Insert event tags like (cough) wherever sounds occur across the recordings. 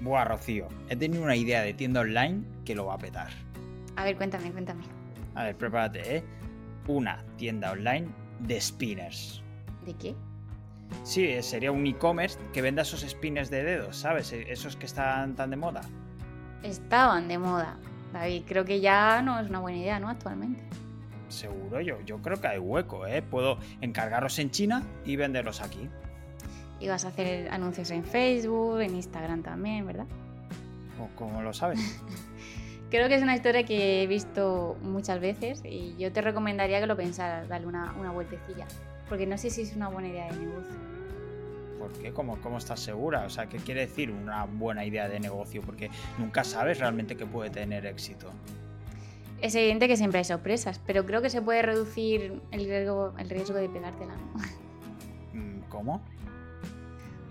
Buah, Rocío, he tenido una idea de tienda online que lo va a petar. A ver, cuéntame, cuéntame. A ver, prepárate, ¿eh? Una tienda online de spinners. ¿De qué? Sí, eh, sería un e-commerce que venda esos spinners de dedos, ¿sabes? E- Esos que están tan de moda. Estaban de moda. David, creo que ya no es una buena idea, ¿no? Actualmente. Seguro yo, yo creo que hay hueco, ¿eh? Puedo encargarlos en China y venderlos aquí. Y vas a hacer anuncios en Facebook, en Instagram también, ¿verdad? ¿O ¿Cómo lo sabes? (laughs) Creo que es una historia que he visto muchas veces y yo te recomendaría que lo pensaras, darle una, una vueltecilla. Porque no sé si es una buena idea de negocio. ¿Por qué? ¿Cómo, ¿Cómo estás segura? O sea, ¿qué quiere decir una buena idea de negocio? Porque nunca sabes realmente que puede tener éxito. Es evidente que siempre hay sorpresas, pero creo que se puede reducir el riesgo, el riesgo de pegártela, ¿no? (laughs) Mm, ¿Cómo?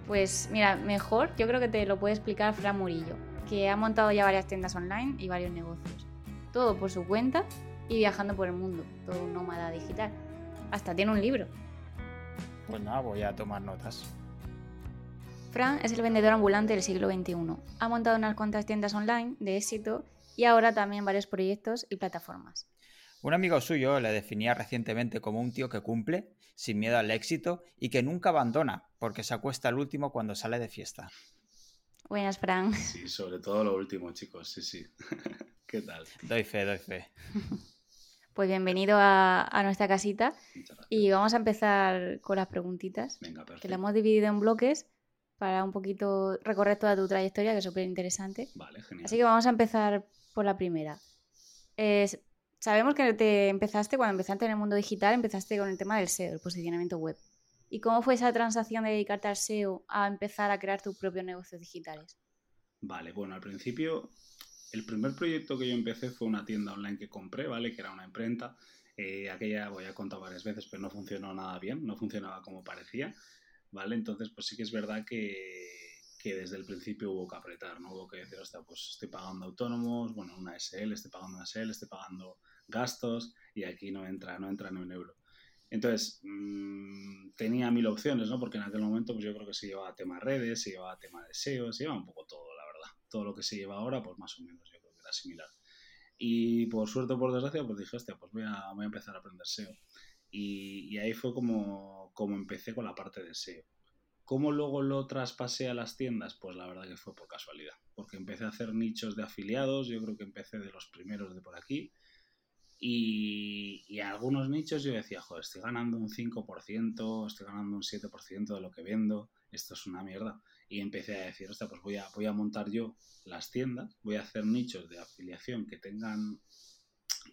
Pues mira, mejor yo creo que te lo puede explicar Fran Murillo, que ha montado ya varias tiendas online y varios negocios. Todo por su cuenta y viajando por el mundo, todo un nómada digital. Hasta tiene un libro. Pues nada, voy a tomar notas. Fran es el vendedor ambulante del siglo XXI. Ha montado unas cuantas tiendas online de éxito y ahora también varios proyectos y plataformas. Un amigo suyo le definía recientemente como un tío que cumple, sin miedo al éxito y que nunca abandona, porque se acuesta al último cuando sale de fiesta. Buenas, Fran. Sí, sobre todo lo último, chicos, sí, sí. (laughs) ¿Qué tal? Doy fe, doy fe. (laughs) Pues bienvenido a, a nuestra casita y vamos a empezar con las preguntitas. Venga, que perfecto. la hemos dividido en bloques para un poquito recorrer toda tu trayectoria, que es súper interesante. Vale, genial. Así que vamos a empezar por la primera. Es- sabemos que te empezaste, cuando empezaste en el mundo digital, empezaste con el tema del SEO, el posicionamiento web. ¿Y cómo fue esa transacción de dedicarte al SEO a empezar a crear tus propios negocios digitales? Vale, bueno, al principio, el primer proyecto que yo empecé fue una tienda online que compré, ¿vale? Que era una imprenta. Eh, aquella, voy a contar varias veces, pero no funcionó nada bien, no funcionaba como parecía, ¿vale? Entonces, pues sí que es verdad que, que desde el principio hubo que apretar, ¿no? Hubo que decir, hostia, pues estoy pagando autónomos, bueno, una SL, estoy pagando una SL, estoy pagando gastos y aquí no entra, no entra ni un euro. Entonces, mm, tenía mil opciones, ¿no? Porque en aquel momento, pues yo creo que se llevaba tema redes, se llevaba tema de SEO, se llevaba un poco todo, la verdad. Todo lo que se lleva ahora, pues más o menos, yo creo que era similar. Y por suerte o por desgracia, pues dije, hostia, pues voy a, voy a empezar a aprender SEO. Y, y ahí fue como, como empecé con la parte de SEO. ¿Cómo luego lo traspasé a las tiendas? Pues la verdad que fue por casualidad. Porque empecé a hacer nichos de afiliados, yo creo que empecé de los primeros de por aquí. Y, y algunos nichos yo decía, joder, estoy ganando un 5%, estoy ganando un 7% de lo que vendo, esto es una mierda. Y empecé a decir, hostia, pues voy a, voy a montar yo las tiendas, voy a hacer nichos de afiliación que tengan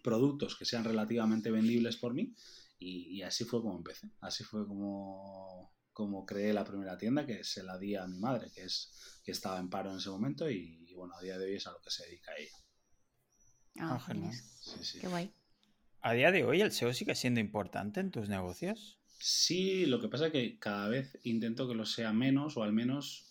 productos que sean relativamente vendibles por mí. Y, y así fue como empecé, así fue como, como creé la primera tienda que se la di a mi madre, que, es, que estaba en paro en ese momento y, y bueno, a día de hoy es a lo que se dedica ella. Ah, Ah, genial. genial. Sí, sí. Qué guay. ¿A día de hoy el SEO sigue siendo importante en tus negocios? Sí, lo que pasa es que cada vez intento que lo sea menos o al menos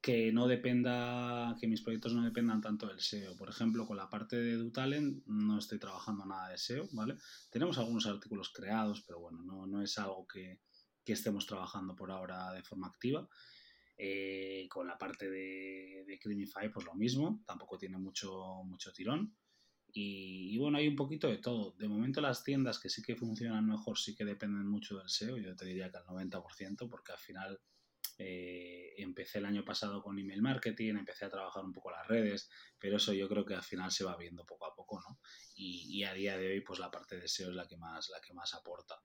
que no dependa, que mis proyectos no dependan tanto del SEO. Por ejemplo, con la parte de DuTalent no estoy trabajando nada de SEO, ¿vale? Tenemos algunos artículos creados, pero bueno, no, no es algo que, que estemos trabajando por ahora de forma activa. Eh, con la parte de, de Creamify, pues lo mismo, tampoco tiene mucho, mucho tirón. Y, y, bueno, hay un poquito de todo. De momento las tiendas que sí que funcionan mejor sí que dependen mucho del SEO. Yo te diría que al 90%, porque al final eh, empecé el año pasado con email marketing, empecé a trabajar un poco las redes, pero eso yo creo que al final se va viendo poco a poco, ¿no? Y, y a día de hoy, pues la parte de SEO es la que más, la que más aporta.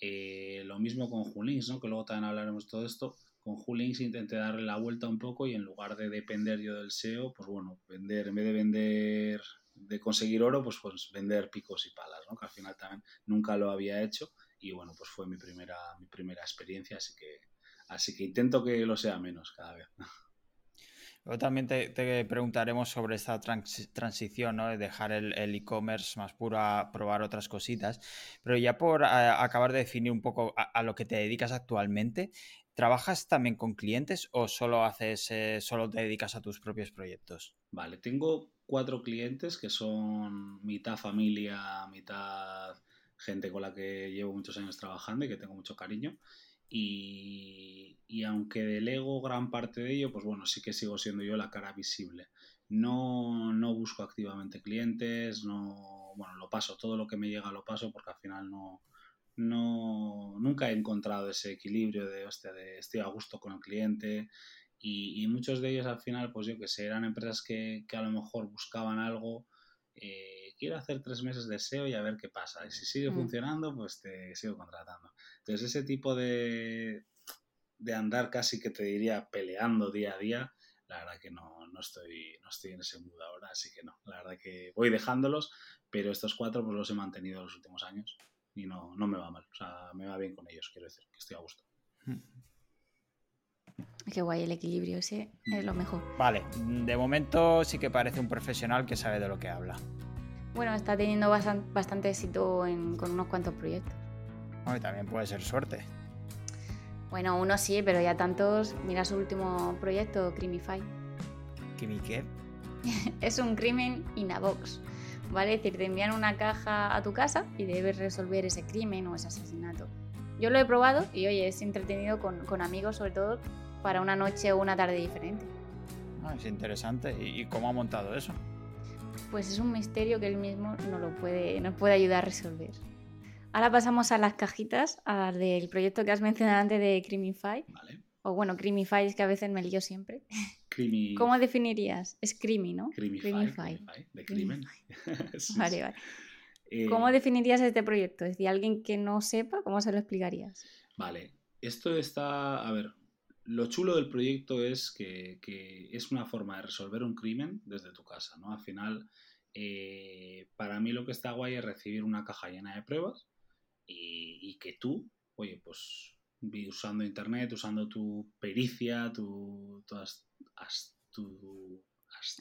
Eh, lo mismo con Julinks, ¿no? Que luego también hablaremos de todo esto. Con Julinks intenté darle la vuelta un poco y en lugar de depender yo del SEO, pues bueno, vender, en vez de vender de conseguir oro, pues, pues vender picos y palas, ¿no? Que al final también nunca lo había hecho y bueno, pues fue mi primera, mi primera experiencia, así que, así que intento que lo sea menos cada vez. Luego también te, te preguntaremos sobre esta trans- transición, ¿no? De dejar el e-commerce más puro a probar otras cositas. Pero ya por a- acabar de definir un poco a, a lo que te dedicas actualmente, ¿trabajas también con clientes o solo haces, eh, solo te dedicas a tus propios proyectos? Vale, tengo cuatro clientes que son mitad familia, mitad gente con la que llevo muchos años trabajando y que tengo mucho cariño. Y, y aunque delego gran parte de ello, pues bueno, sí que sigo siendo yo la cara visible. No, no busco activamente clientes, no, bueno, lo paso, todo lo que me llega lo paso porque al final no, no, nunca he encontrado ese equilibrio de, hostia, de estoy a gusto con el cliente y, muchos de ellos al final, pues yo que sé, eran empresas que, que a lo mejor buscaban algo, eh, quiero hacer tres meses de SEO y a ver qué pasa. Y si sigue mm. funcionando, pues te sigo contratando. Entonces ese tipo de, de andar casi que te diría peleando día a día, la verdad que no, no, estoy, no estoy en ese mood ahora, así que no, la verdad que voy dejándolos, pero estos cuatro pues los he mantenido los últimos años y no, no me va mal, o sea, me va bien con ellos, quiero decir, que estoy a gusto. Qué guay el equilibrio, ese es lo mejor. Vale, de momento sí que parece un profesional que sabe de lo que habla. Bueno, está teniendo bastante, éxito con unos cuantos proyectos. Bueno, también puede ser suerte. Bueno, uno sí, pero ya tantos. Mira su último proyecto, Crimify. ¿Crimi qué? (laughs) es un crimen in a box. ¿Vale? Es decir, te envían una caja a tu casa y debes resolver ese crimen o ese asesinato. Yo lo he probado y oye, es entretenido con, amigos, sobre todo para una noche o una tarde diferente. Ah, es interesante. ¿Y, cómo ha montado eso? Pues es un misterio que él mismo no lo puede, no puede ayudar a resolver. Ahora pasamos a las cajitas, al del proyecto que has mencionado antes de Crimify. Vale. O bueno, Crimify es que a veces me lío siempre. (laughs) ¿Cómo definirías? Es Crimi, ¿no? Crimify. De crimen. (laughs) vale, vale. Eh, ¿Cómo definirías este proyecto? Es decir, alguien que no sepa, ¿cómo se lo explicarías? Vale, esto está, a ver, lo chulo del proyecto es que, es una forma de resolver un crimen desde tu casa, ¿no? Al final, eh, para mí lo que está guay es recibir una caja llena de pruebas y, que tú, oye, pues usando internet, usando tu pericia, tu, tu,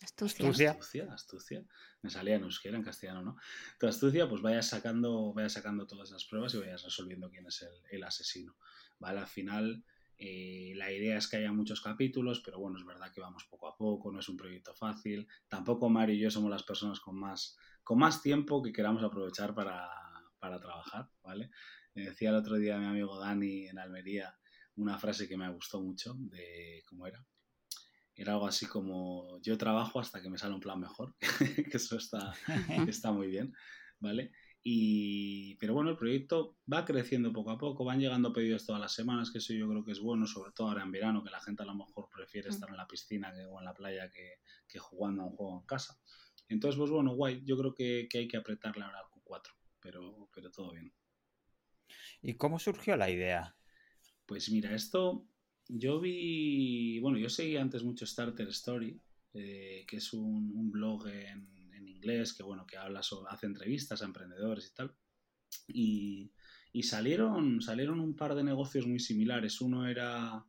astucia. astucia. astucia, Me salía en euskera, en castellano, ¿no? Tu astucia, pues vayas sacando, vayas sacando todas las pruebas y vayas resolviendo quién es el, asesino. ¿Vale? Al final, eh, la idea es que haya muchos capítulos, pero bueno, es verdad que vamos poco a poco, no es un proyecto fácil. Tampoco Mario y yo somos las personas con más, con más tiempo que queramos aprovechar para, para trabajar, ¿vale? Me decía el otro día mi amigo Dani en Almería una frase que me gustó mucho de cómo era. Era algo así como yo trabajo hasta que me sale un plan mejor, (laughs) que eso está, (laughs) está muy bien, ¿vale? Y, pero bueno, el proyecto va creciendo poco a poco, van llegando pedidos todas las semanas, que eso yo creo que es bueno, sobre todo ahora en verano, que la gente a lo mejor prefiere estar en la piscina o en la playa que, que, jugando a un juego en casa. Entonces, pues bueno, guay, yo creo que, que hay que apretarle ahora al Q4 pero, pero todo bien. ¿Y cómo surgió la idea? Pues mira, esto yo vi, bueno, yo seguí antes mucho Starter Story, eh, que es un, blog en, inglés que, bueno, que habla sobre, hace entrevistas a emprendedores y tal. Y, y, salieron, salieron un par de negocios muy similares. Uno era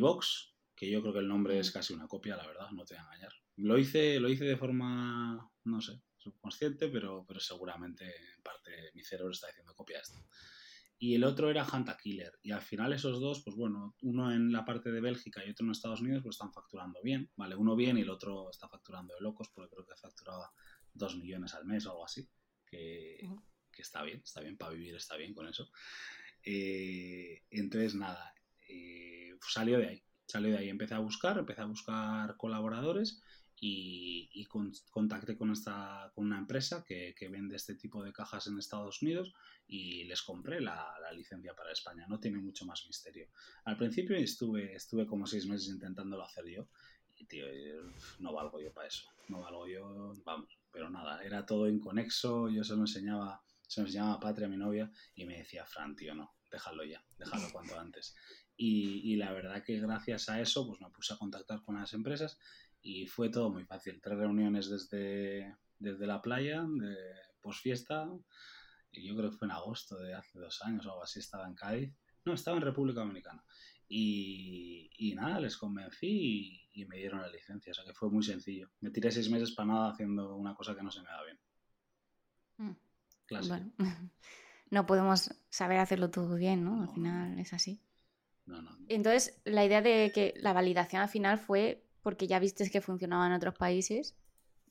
Box, que yo creo que el nombre es casi una copia, la verdad, no te voy a engañar. Lo hice, lo hice de forma, no sé, subconsciente, pero, pero seguramente en parte mi cerebro está haciendo copia de esto. Y el otro era Hunter Killer. Y al final esos dos, pues bueno, uno en la parte de Bélgica y otro en Estados Unidos, pues están facturando bien. Vale, uno bien y el otro está facturando de locos, porque creo que facturaba dos millones al mes o algo así. Que, que está bien, está bien, para vivir está bien con eso. Eh, entonces, nada, eh, salió de ahí. Salió de ahí, empecé a buscar, empecé a buscar colaboradores y, contacté con, esta, con una empresa que, vende este tipo de cajas en Estados Unidos y les compré la, licencia para España. No tiene mucho más misterio. Al principio estuve, estuve como seis meses intentándolo hacer yo y, tío, no valgo yo para eso. No valgo yo, vamos. Pero nada, era todo inconexo. Yo se lo enseñaba, se lo enseñaba a Patria, mi novia, y me decía, Fran, tío, no, déjalo ya, déjalo cuanto antes. Y, y, la verdad que gracias a eso pues me puse a contactar con las empresas y fue todo muy fácil. Tres reuniones desde, desde la playa, de posfiesta, y yo creo que fue en agosto de hace dos años o algo así, estaba en Cádiz. No, estaba en República Dominicana. Y, y nada, les convencí y, me dieron la licencia. O sea que fue muy sencillo. Me tiré seis meses para nada haciendo una cosa que no se me da bien. Mm. Bueno, (laughs) no podemos saber hacerlo todo bien, ¿no? Al final es así. No, no. Entonces, la idea de que la validación al final fue porque ya viste que funcionaba en otros países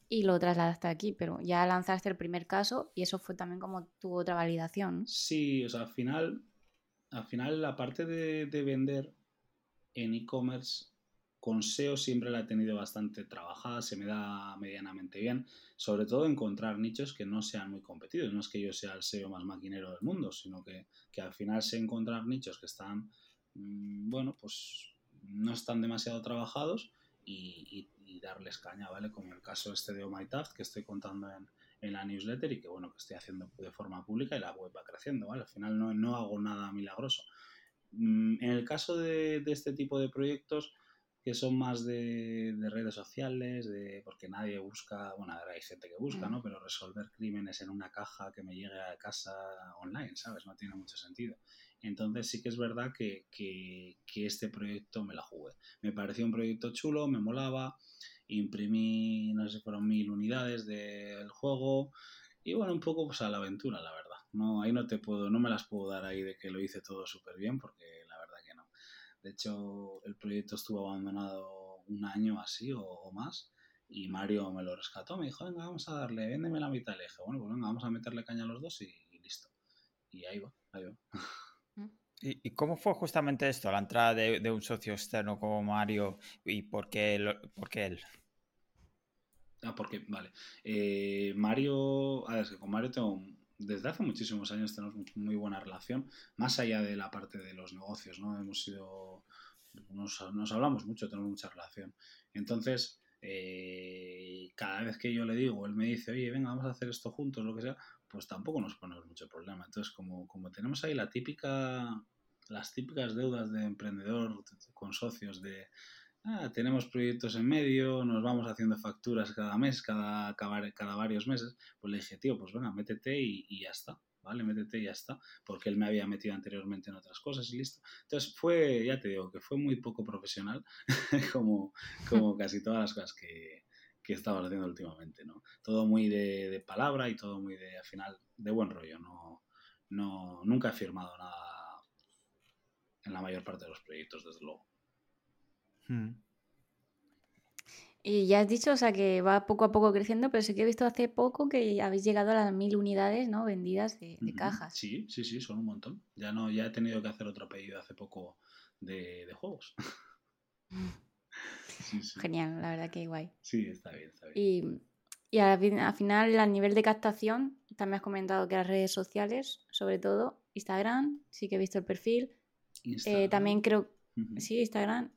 y lo trasladaste aquí, pero ya lanzaste el primer caso y eso fue también como tu otra validación. Sí, o sea, al final al final la parte de, de vender en e-commerce con SEO siempre la he tenido bastante trabajada, se me da medianamente bien, sobre todo encontrar nichos que no sean muy competidos. No es que yo sea el SEO más maquinero del mundo, sino que, que al final sé encontrar nichos que están, mm, bueno, pues no están demasiado trabajados y, darles caña, ¿vale? Como el caso este de OMyTag que estoy contando en, en, la newsletter y que, bueno, que estoy haciendo de forma pública y la web va creciendo, ¿vale? Al final no, no hago nada milagroso. Mm, en el caso de, de este tipo de proyectos, que son más de, redes sociales, de porque nadie busca, bueno, hay gente que busca, ¿no? Mm. Pero resolver crímenes en una caja que me llegue a casa online, ¿sabes? No tiene mucho sentido. Entonces sí que es verdad que, que, este proyecto me la jugué. Me pareció un proyecto chulo, me molaba, imprimí, no sé si fueron mil unidades del juego y bueno, un poco pues a la aventura, la verdad. No, ahí no te puedo, no me las puedo dar ahí de que lo hice todo súper bien porque de hecho, el proyecto estuvo abandonado un año así o, más y Mario me lo rescató. Me dijo, venga, vamos a darle, véndeme la mitad. Le dije, bueno, pues venga, vamos a meterle caña a los dos y, listo. Y ahí va, ahí va. ¿Y, cómo fue justamente esto, la entrada de, un socio externo como Mario y por qué, él? Ah, porque, vale. Eh, Mario, a ver, es que con Mario tengo desde hace muchísimos años tenemos muy buena relación, más allá de la parte de los negocios, ¿no? Hemos sido, nos, nos hablamos mucho, tenemos mucha relación. Entonces, eh, cada vez que yo le digo, él me dice, oye, venga, vamos a hacer esto juntos, lo que sea, pues tampoco nos ponemos mucho problema. Entonces, como, como tenemos ahí la típica, las típicas deudas de emprendedor con socios de ah, tenemos proyectos en medio, nos vamos haciendo facturas cada mes, cada, cada, varios meses, pues le dije, tío, pues venga, métete y, ya está, ¿vale? Métete y ya está, porque él me había metido anteriormente en otras cosas y listo. Entonces fue, ya te digo, que fue muy poco profesional, (laughs) como, como casi todas las cosas que, que estaba haciendo últimamente, ¿no? Todo muy de, palabra y todo muy de, al final, de buen rollo, no, no, nunca he firmado nada en la mayor parte de los proyectos, desde luego. Hmm. Y ya has dicho, o sea, que va poco a poco creciendo, pero sí que he visto hace poco que habéis llegado a las mil unidades, ¿no? Vendidas de, cajas. Sí, sí, sí, son un montón. Ya no, ya he tenido que hacer otro pedido hace poco de, juegos. (laughs) Genial, la verdad que guay. Sí, está bien, está bien. Y, al, final, a nivel de captación, también has comentado que las redes sociales, sobre todo, Instagram, sí que he visto el perfil. Eh, también creo, sí, Instagram.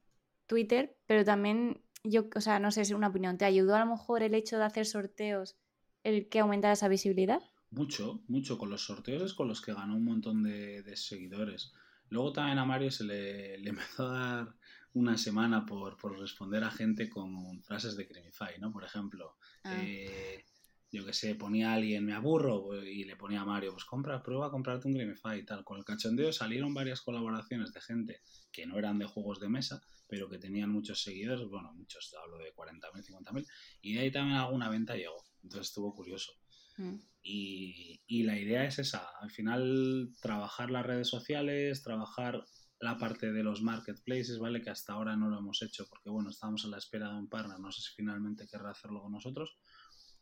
Twitter, pero también yo, o sea, no sé si es una opinión, ¿te ayudó a lo mejor el hecho de hacer sorteos el que aumentara esa visibilidad? Mucho, mucho. Con los sorteos es con los que ganó un montón de, seguidores. Luego también a Mario se le, empezó a dar una semana por, responder a gente con frases de Crimify, ¿no? Por ejemplo, ah. eh, yo que sé, ponía a alguien, me aburro, pues, y le ponía a Mario, pues compra, prueba a comprarte un Grimify y tal. Con el cachondeo salieron varias colaboraciones de gente que no eran de juegos de mesa, pero que tenían muchos seguidores, bueno, muchos, hablo de 40.000, 50.000, y de ahí también alguna venta llegó. Entonces estuvo curioso. Mm. Y, y la idea es esa, al final trabajar las redes sociales, trabajar la parte de los marketplaces, ¿vale? Que hasta ahora no lo hemos hecho porque, bueno, estábamos a la espera de un partner, no sé si finalmente querrá hacerlo con nosotros,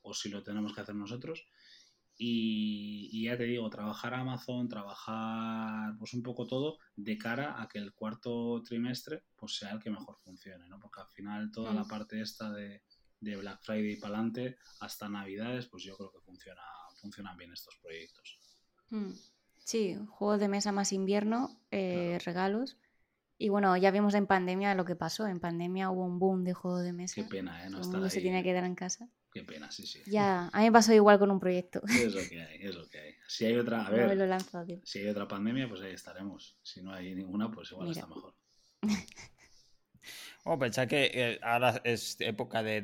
o si lo tenemos que hacer nosotros. Y, ya te digo, trabajar Amazon, trabajar pues un poco todo de cara a que el cuarto trimestre pues sea el que mejor funcione, ¿no? Porque al final toda la mm. parte esta de, Black Friday para adelante hasta Navidades, pues yo creo que funciona, funcionan bien estos proyectos. Mm. Sí, juegos de mesa más invierno, eh, regalos. Y bueno, ya vimos en pandemia lo que pasó. En pandemia hubo un boom de juegos de mesa. Qué pena, ¿eh? No Todo se tiene que quedar en casa. Qué pena, sí, sí. Ya, a mí me pasó igual con un proyecto. (laughs) Es lo que hay, es lo que hay. Si hay otra, a (laughs) ver, si hay otra pandemia, pues ahí estaremos. Si no hay ninguna, pues igual está mejor. (laughs) Pensar que eh, ahora es época de,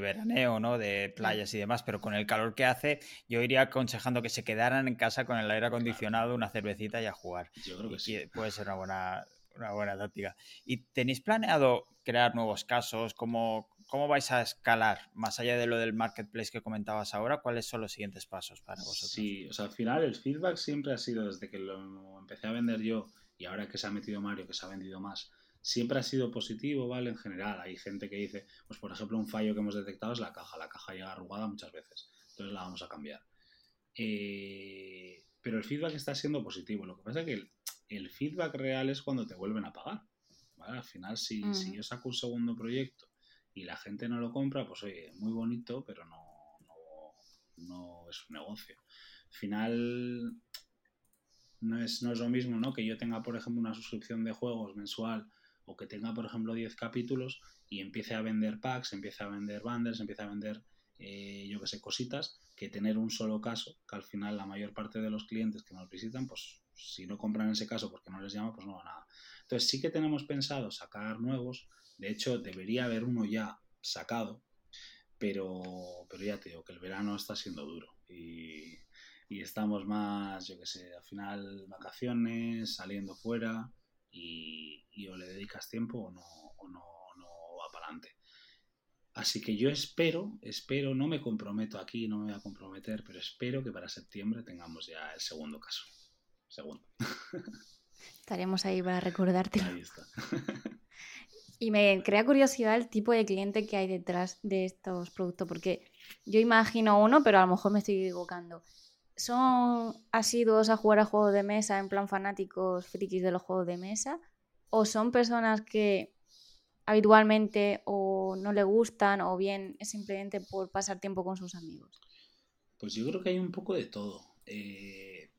veraneo, ¿no? De playas y demás, pero con el calor que hace, yo iría aconsejando que se quedaran en casa con el aire acondicionado, una cervecita y a jugar. Yo creo que sí. Puede ser una buena, una buena táctica. ¿Y tenéis planeado crear nuevos casos? ¿Cómo, ¿Cómo vais a escalar? Más allá de lo del marketplace que comentabas ahora, ¿cuáles son los siguientes pasos para vosotros? Sí, o sea, al final el feedback siempre ha sido desde que lo empecé a vender yo y ahora que se ha metido Mario, que se ha vendido más, siempre ha sido positivo, ¿vale? En general, hay gente que dice, pues por ejemplo, un fallo que hemos detectado es la caja. La caja llega arrugada muchas veces, entonces la vamos a cambiar. Eh, pero el feedback está siendo positivo. Lo que pasa es que el feedback real es cuando te vuelven a pagar. Al final, si, si yo saco un segundo proyecto y la gente no lo compra, pues oye, muy bonito, pero no, no, es un negocio. Al final, no es, no es lo mismo, ¿no? Que yo tenga, por ejemplo, una suscripción de juegos mensual o que tenga, por ejemplo, 10 capítulos y empiece a vender packs, empiece a vender bundles, empiece a vender, eh, yo que sé, cositas, que tener un solo caso, que al final la mayor parte de los clientes que nos visitan, pues si no compran ese caso porque no les llama, pues no va nada. Entonces sí que tenemos pensado sacar nuevos, de hecho debería haber uno ya sacado, pero, pero ya te digo que el verano está siendo duro y, estamos más, yo que sé, al final vacaciones, saliendo fuera y, o le dedicas tiempo o no, o no, no va para adelante. Así que yo espero, espero, no me comprometo aquí, no me voy a comprometer, pero espero que para septiembre tengamos ya el segundo caso. Segundo. Estaremos ahí para recordarte. Ahí está. Y me crea curiosidad el tipo de cliente que hay detrás de estos productos, porque yo imagino uno, pero a lo mejor me estoy equivocando. ¿Son asiduos a jugar a juegos de mesa en plan fanáticos frikis de los juegos de mesa? ¿O son personas que habitualmente o no le gustan o bien es simplemente por pasar tiempo con sus amigos? Pues yo creo que hay un poco de todo. Eh,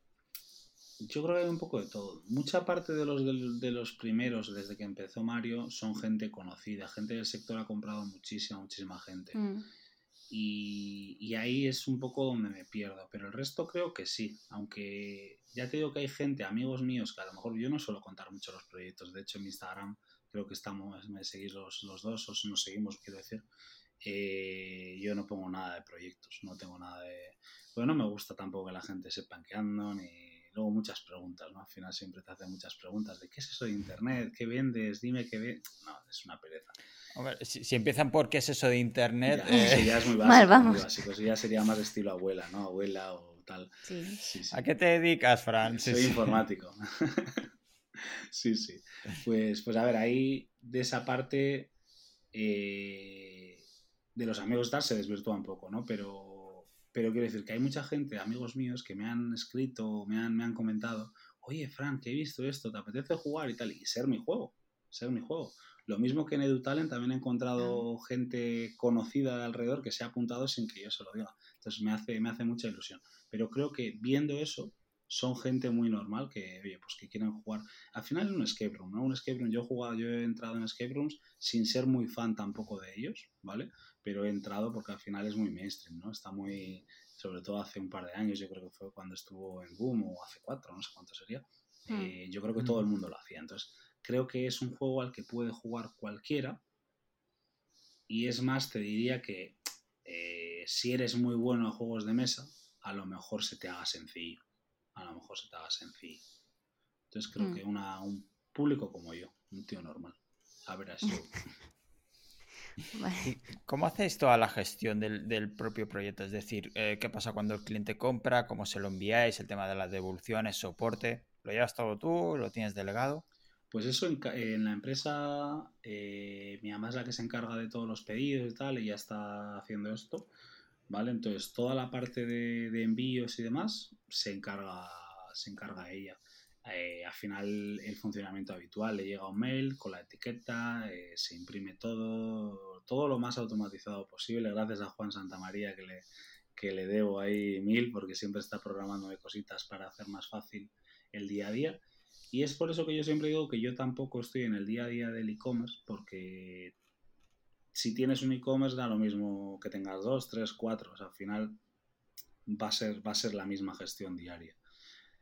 yo creo que hay un poco de todo. Mucha parte de los, de, los primeros, desde que empezó Mario, son gente conocida. Gente del sector ha comprado muchísima, muchísima gente. Mm. Y, y, ahí es un poco donde me pierdo. Pero el resto creo que sí. Aunque ya te digo que hay gente, amigos míos, que a lo mejor yo no suelo contar mucho los proyectos. De hecho, en Instagram creo que estamos, me seguís los, los dos, o nos seguimos, quiero decir. Eh, yo no pongo nada de proyectos, no tengo nada de... Bueno, no me gusta tampoco que la gente sepa ni luego muchas preguntas, ¿no? Al final siempre te hacen muchas preguntas de qué es eso de Internet, qué vendes, dime qué vendes. No, es una pereza. Si, empiezan por qué es eso de Internet... Ya, eh... ya es muy básico, Mal, vamos. Eso ya sería más estilo abuela, ¿no? Abuela o tal. Sí. Sí, ¿A qué te dedicas, Fran? Soy informático. (laughs) sí, sí. Pues, pues a ver, ahí de esa parte... Eh, de los amigos tal se desvirtúa un poco, ¿no? Pero pero quiero decir que hay mucha gente, amigos míos, que me han escrito, me han, me han comentado, oye, Frank, que he visto esto, ¿te apetece jugar y tal? Y ser mi juego, ser mi juego. Lo mismo que en EduTalent también he encontrado gente conocida alrededor que se ha apuntado sin que yo se lo diga. Entonces me hace, me hace mucha ilusión. Pero creo que viendo eso, son gente muy normal que, oye, pues que quieren jugar. Al final es un escape room, ¿no? Un escape room, yo he jugado, yo he entrado en escape rooms sin ser muy fan tampoco de ellos, ¿vale? pero he entrado porque al final es muy mainstream, ¿no? Está muy, sobre todo hace un par de años, yo creo que fue cuando estuvo en Boom o hace cuatro, no sé cuánto sería. Hmm. Eh, yo creo que todo el mundo lo hacía. Entonces, creo que es un juego al que puede jugar cualquiera. Y es más, te diría que eh, si eres muy bueno en juegos de mesa, a lo mejor se te haga sencillo. A lo mejor se te haga sencillo. Entonces creo hmm. que una, un público como yo, un tío normal, a ver así. (laughs) ¿Cómo hacéis toda la gestión del, propio proyecto? Es decir, eh, ¿qué pasa cuando el cliente compra? ¿Cómo se lo enviáis? El tema de las devoluciones, soporte. ¿Lo llevas todo tú? ¿Lo tienes delegado? Pues eso en, la empresa, eh, mi mamá es la que se encarga de todos los pedidos y tal, y ya está haciendo esto, ¿vale? Entonces toda la parte de, de envíos y demás se encarga, se encarga ella. Eh, al final el funcionamiento habitual, le llega un mail con la etiqueta, eh, se imprime todo, todo lo más automatizado posible, gracias a Juan Santamaría que le, que le debo ahí mil porque siempre está programando cositas para hacer más fácil el día a día. Y es por eso que yo siempre digo que yo tampoco estoy en el día a día del e-commerce porque si tienes un e-commerce da lo mismo que tengas dos, tres, cuatro, al final va a ser, va a ser la misma gestión diaria.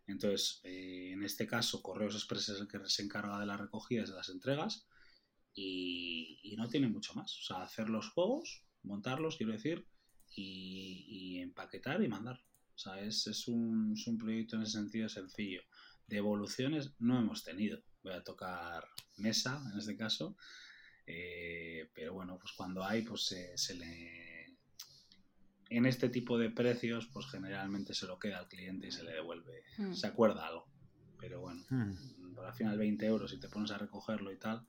Entonces, eh, en este caso, Correos Express es el que se encarga de las recogidas de las entregas y, no tiene mucho más. O sea, hacer los juegos, montarlos, quiero decir, y, empaquetar y mandar. O sea, es, es, un, es, un, proyecto en ese sentido sencillo. De evoluciones no hemos tenido. Voy a tocar mesa en este caso. Eh, pero bueno, pues cuando hay, pues se le en este tipo de precios, pues generalmente se lo queda al cliente y se le devuelve, hmm. se acuerda algo. Pero bueno, hmm. al final 20 euros y te pones a recogerlo y tal,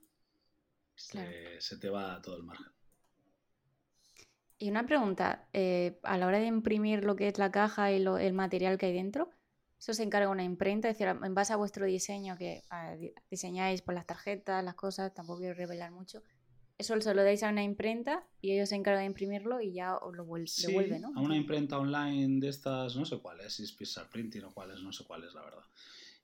se, te va todo el margen. Y una pregunta, eh, a la hora de imprimir lo que es la caja y el material que hay dentro, Eso se encarga una imprenta, es decir, en base a vuestro diseño que di- diseñáis por las tarjetas, las cosas, tampoco quiero revelar mucho. Eso se lo dais a una imprenta y ellos se encargan de imprimirlo y ya os lo Sí, devuelven, ¿no? a una imprenta online de estas, no sé cuáles, si es Pixar Printing o cuáles, no sé cuáles, la verdad.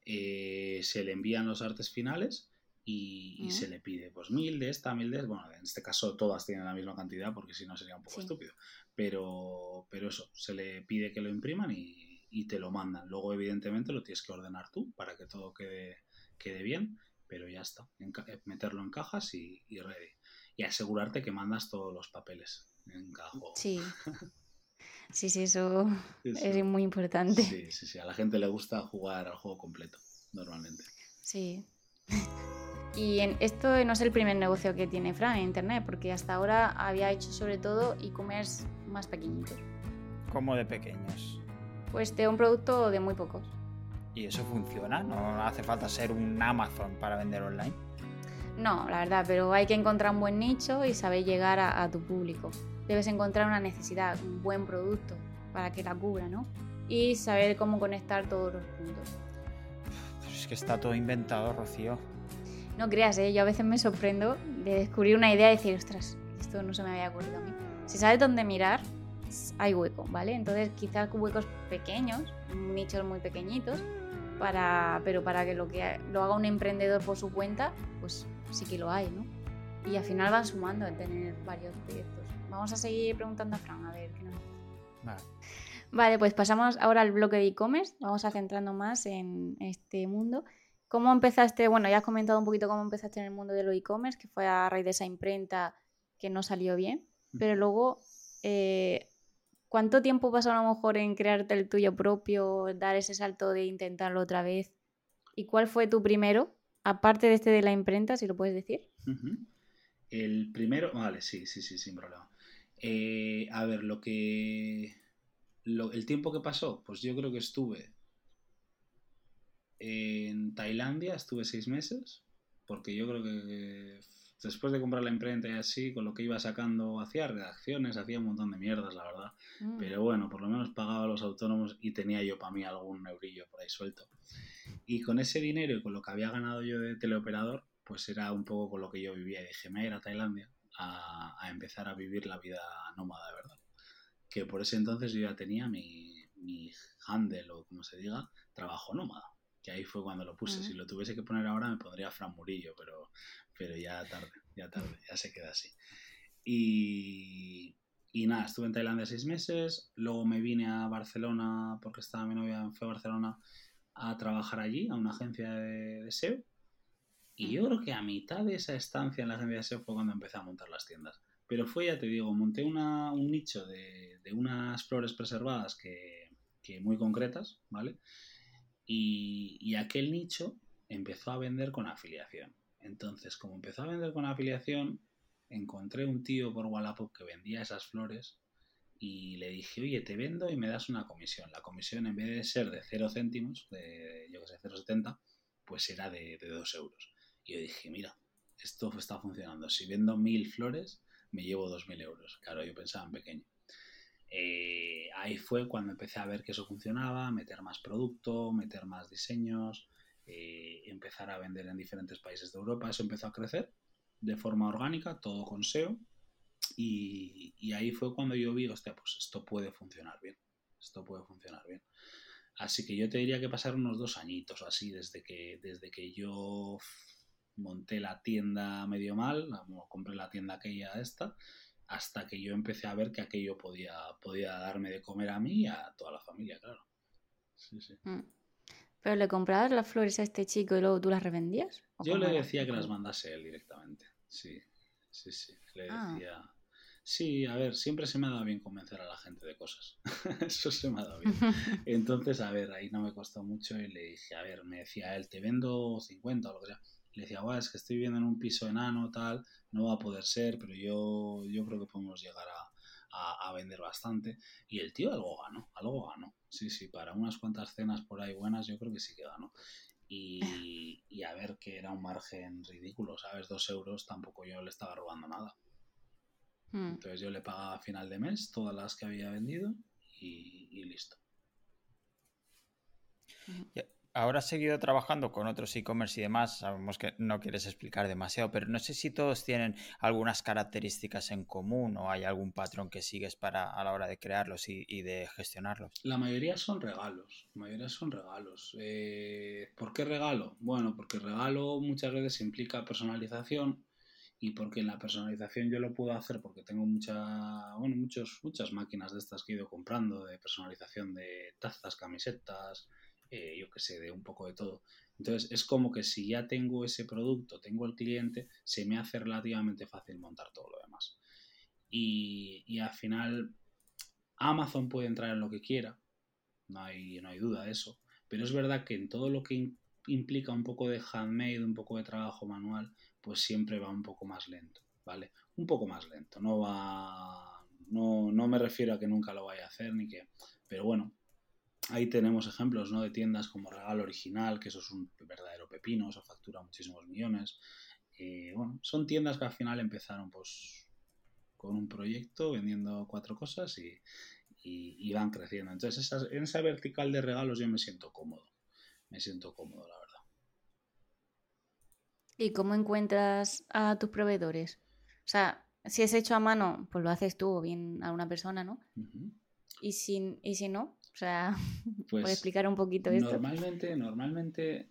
Eh, se le envían los artes finales y, y Mm. se le pide pues mil de esta, mil de esta. Bueno, en este caso todas tienen la misma cantidad porque si no sería un poco Sí. estúpido. Pero, pero eso, se le pide que lo impriman y, y te lo mandan. Luego, evidentemente, lo tienes que ordenar tú para que todo quede, quede bien, pero ya está. Eh, meterlo en cajas y, y ready. Y asegurarte que mandas todos los papeles en cada juego. Sí. (laughs) Sí, sí, eso Eso. es muy importante. Sí, sí, sí. A la gente le gusta jugar al juego completo, normalmente. Sí. (laughs) Y en, esto no es el primer negocio que tiene Fran en Internet, porque hasta ahora había hecho sobre todo e-commerce más pequeñitos. Como de pequeños. Pues de un producto de muy pocos. ¿Y eso funciona? ¿No hace falta ser un Amazon para vender online? No, la verdad, pero hay que encontrar un buen nicho y saber llegar a, a tu público. Debes encontrar una necesidad, un buen producto para que la cubra, ¿no? Y saber cómo conectar todos los puntos. Pues es que está todo inventado, Rocío. No creas, ¿eh? yo a veces me sorprendo de descubrir una idea y decir, ostras, esto no se me había ocurrido a mí. Si sabes dónde mirar, hay hueco, ¿vale? Entonces quizás huecos pequeños, nichos muy pequeñitos, para, pero para que lo que lo haga un emprendedor por su cuenta, pues sí que lo hay, ¿no? Y al final van sumando a tener varios proyectos. Vamos a seguir preguntando a Fran, a ver qué nos dice. Vale. Vale, pues pasamos ahora al bloque de e-commerce. Vamos a centrarnos más en este mundo. ¿Cómo empezaste? Bueno, ya has comentado un poquito cómo empezaste en el mundo de los e-commerce, que fue a raíz de esa imprenta que no salió bien. Pero luego, eh, ¿cuánto tiempo pasó a lo mejor en crearte el tuyo propio, dar ese salto de intentarlo otra vez? ¿Y cuál fue tu primero? Aparte de este de la imprenta, si lo puedes decir. El primero, vale, sí, sí, sí, sin problema. Eh, a ver, lo que. lo- el tiempo que pasó, pues yo creo que estuve en Tailandia, estuve seis meses, porque yo creo que después de comprar la imprenta y así, con lo que iba sacando, hacía redacciones, hacía un montón de mierdas, la verdad. Mm. Pero bueno, por lo menos pagaba a los autónomos y tenía yo para mí algún eurillo por ahí suelto. Y con ese dinero y con lo que había ganado yo de teleoperador, pues era un poco con lo que yo vivía. Y dije, me voy a ir a Tailandia a, a empezar a vivir la vida nómada, de verdad. Que por ese entonces yo ya tenía mi, mi handle o como se diga, trabajo nómada. Que ahí fue cuando lo puse. Ujú. Si lo tuviese que poner ahora me pondría Fran Murillo, pero, pero ya tarde, ya tarde, ya se queda así. Y, y nada, estuve en Tailandia seis meses, luego me vine a Barcelona porque estaba mi novia, fue a Barcelona a trabajar allí, a una agencia de, de SEO. Y yo creo que a mitad de esa estancia en la agencia de SEO fue cuando empecé a montar las tiendas. Pero fue, ya te digo, monté una, un nicho de, de unas flores preservadas que, que muy concretas, ¿vale? Y, aquel nicho empezó a vender con afiliación. Entonces, como empezó a vender con afiliación, encontré un tío por Wallapop que vendía esas flores y le dije, oye, te vendo y me das una comisión. La comisión en vez de ser de 0 céntimos, de yo que sé, 0,70, pues era de, de 2 euros. Y yo dije, mira, esto está funcionando. Si vendo mil flores, me llevo 2.000 euros. Claro, yo pensaba en pequeño. Eh, ahí fue cuando empecé a ver que eso funcionaba, meter más producto, meter más diseños, eh, empezar a vender en diferentes países de Europa. Eso empezó a crecer de forma orgánica, todo con SEO. Y, y ahí fue cuando yo vi, hostia, pues esto puede funcionar bien. Esto puede funcionar bien. Así que yo te diría que pasaron unos dos añitos así desde que, desde que yo monté la tienda medio mal, compré la tienda aquella esta, hasta que yo empecé a ver que aquello podía, podía darme de comer a mí y a toda la familia, claro. Sí, sí. Mm. ¿Pero le comprabas las flores a este chico y luego tú las revendías? ¿O Yo le era? decía que las mandase él directamente. Sí, sí, sí. Le Ah. decía. Sí, a ver, siempre se me ha dado bien convencer a la gente de cosas. (laughs) Eso se me ha dado bien. (laughs) Entonces, a ver, ahí no me costó mucho y le dije, a ver, me decía él, te vendo 50 o lo que sea. Le decía, guau, es que estoy viviendo en un piso enano, tal, no va a poder ser, pero yo, yo creo que podemos llegar a, a- a vender bastante. Y el tío algo ganó, algo ganó. Sí, sí, para unas cuantas cenas por ahí buenas, yo creo que sí que ganó. Y, (laughs) y a ver que era un margen ridículo, ¿sabes? Dos euros tampoco yo le estaba robando nada. Mm. Entonces yo le pagaba a final de mes todas las que había vendido y, y listo. Ahora has seguido trabajando con otros e-commerce y demás. Sabemos que no quieres explicar demasiado, pero no sé si todos tienen algunas características en común o hay algún patrón que sigues para a la hora de crearlos y, de gestionarlos. La mayoría son regalos. La mayoría son regalos. Eh, ¿Por qué regalo? Bueno, porque regalo muchas veces implica personalización y porque en la personalización yo lo puedo hacer porque tengo mucha, bueno, muchos, muchas máquinas de estas que he ido comprando de personalización de tazas, camisetas eh, yo que sé, de un poco de todo. Entonces es como que si ya tengo ese producto, tengo el cliente, se me hace relativamente fácil montar todo lo demás. Y, y al final Amazon puede entrar en lo que quiera, no hay, no hay duda de eso, pero es verdad que en todo lo que implica un poco de handmade, un poco de trabajo manual, pues siempre va un poco más lento, ¿vale? Un poco más lento, no va... No, no me refiero a que nunca lo vaya a hacer ni que... Pero bueno, Ahí tenemos ejemplos ¿no? de tiendas como Regalo Original, que eso es un verdadero pepino, eso factura muchísimos millones. Eh, bueno, son tiendas que al final empezaron pues con un proyecto, vendiendo cuatro cosas y, y, van creciendo. Entonces, en esa vertical de regalos yo me siento cómodo. Me siento cómodo, la verdad. ¿Y cómo encuentras a tus proveedores? O sea, si es hecho a mano, pues lo haces tú o bien a una persona, ¿no? y, si, y si no, o sea, (laughs) pues, explicar un poquito esto? Normalmente, normalmente,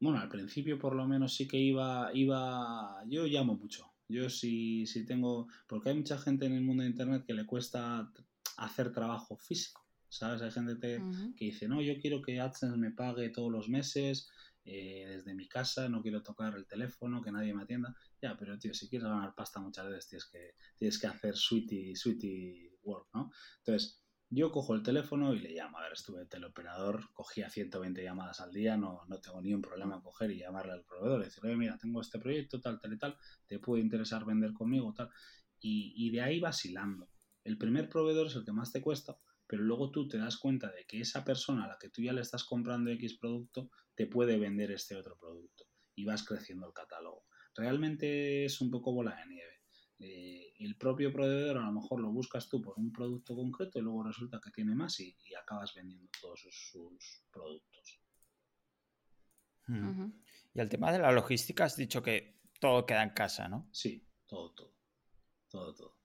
bueno, al principio por lo menos sí que iba, iba, yo llamo mucho. Yo sí, sí tengo, porque hay mucha gente en el mundo de Internet que le cuesta hacer trabajo físico, ¿sabes? Hay gente que dice, no, yo quiero que AdSense me pague todos los meses eh, desde mi casa, no quiero tocar el teléfono, que nadie me atienda. Ya, pero tío, si quieres ganar pasta muchas veces tienes que, tienes que hacer sweetie, sweetie work, ¿no? Entonces, yo cojo el teléfono y le llamo. A ver, estuve teleoperador, cogía 120 llamadas al día, no, no tengo ni un problema en coger y llamarle al proveedor y decirle, mira, tengo este proyecto, tal, tal y tal, te puede interesar vender conmigo, tal. Y, y de ahí vas hilando. El primer proveedor es el que más te cuesta, pero luego tú te das cuenta de que esa persona a la que tú ya le estás comprando X producto te puede vender este otro producto y vas creciendo el catálogo. Realmente es un poco bola de nieve. Eh, el propio proveedor a lo mejor lo buscas tú por un producto concreto y luego resulta que tiene más y, acabas vendiendo todos sus, productos. Hmm. Y al tema de la logística has dicho que todo queda en casa, ¿no? Sí, todo, todo. Todo, todo.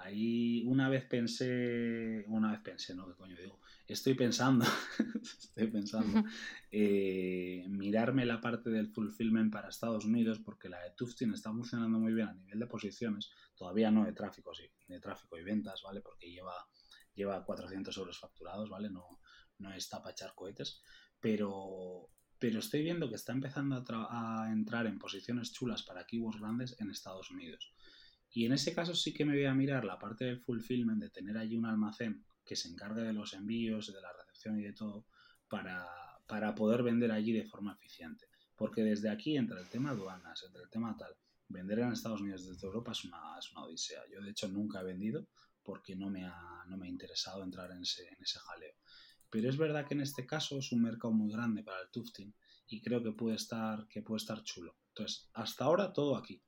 Ahí una vez pensé, una vez pensé, ¿no? ¿Qué coño digo? Estoy pensando, (laughs) estoy pensando, (laughs) eh, mirarme la parte del fulfillment para Estados Unidos porque la de Tuftin está funcionando muy bien a nivel de posiciones, todavía no de tráfico, sí, de tráfico y ventas, ¿vale? Porque lleva, lleva 400 euros facturados, ¿vale? No, no está para echar cohetes, pero, pero estoy viendo que está empezando a, a entrar en posiciones chulas para keywords grandes en Estados Unidos. Y en ese caso sí que me voy a mirar la parte del fulfillment, de tener allí un almacén que se encargue de los envíos, de la recepción y de todo, para, poder vender allí de forma eficiente. Porque desde aquí, entre el tema aduanas, entre el tema tal, vender en Estados Unidos desde Europa es una, es una odisea. Yo, de hecho, nunca he vendido porque no me ha, no me ha interesado entrar en ese, en ese jaleo. Pero es verdad que en este caso es un mercado muy grande para el tufting y creo que puede estar, que puede estar chulo. Entonces, hasta ahora todo aquí.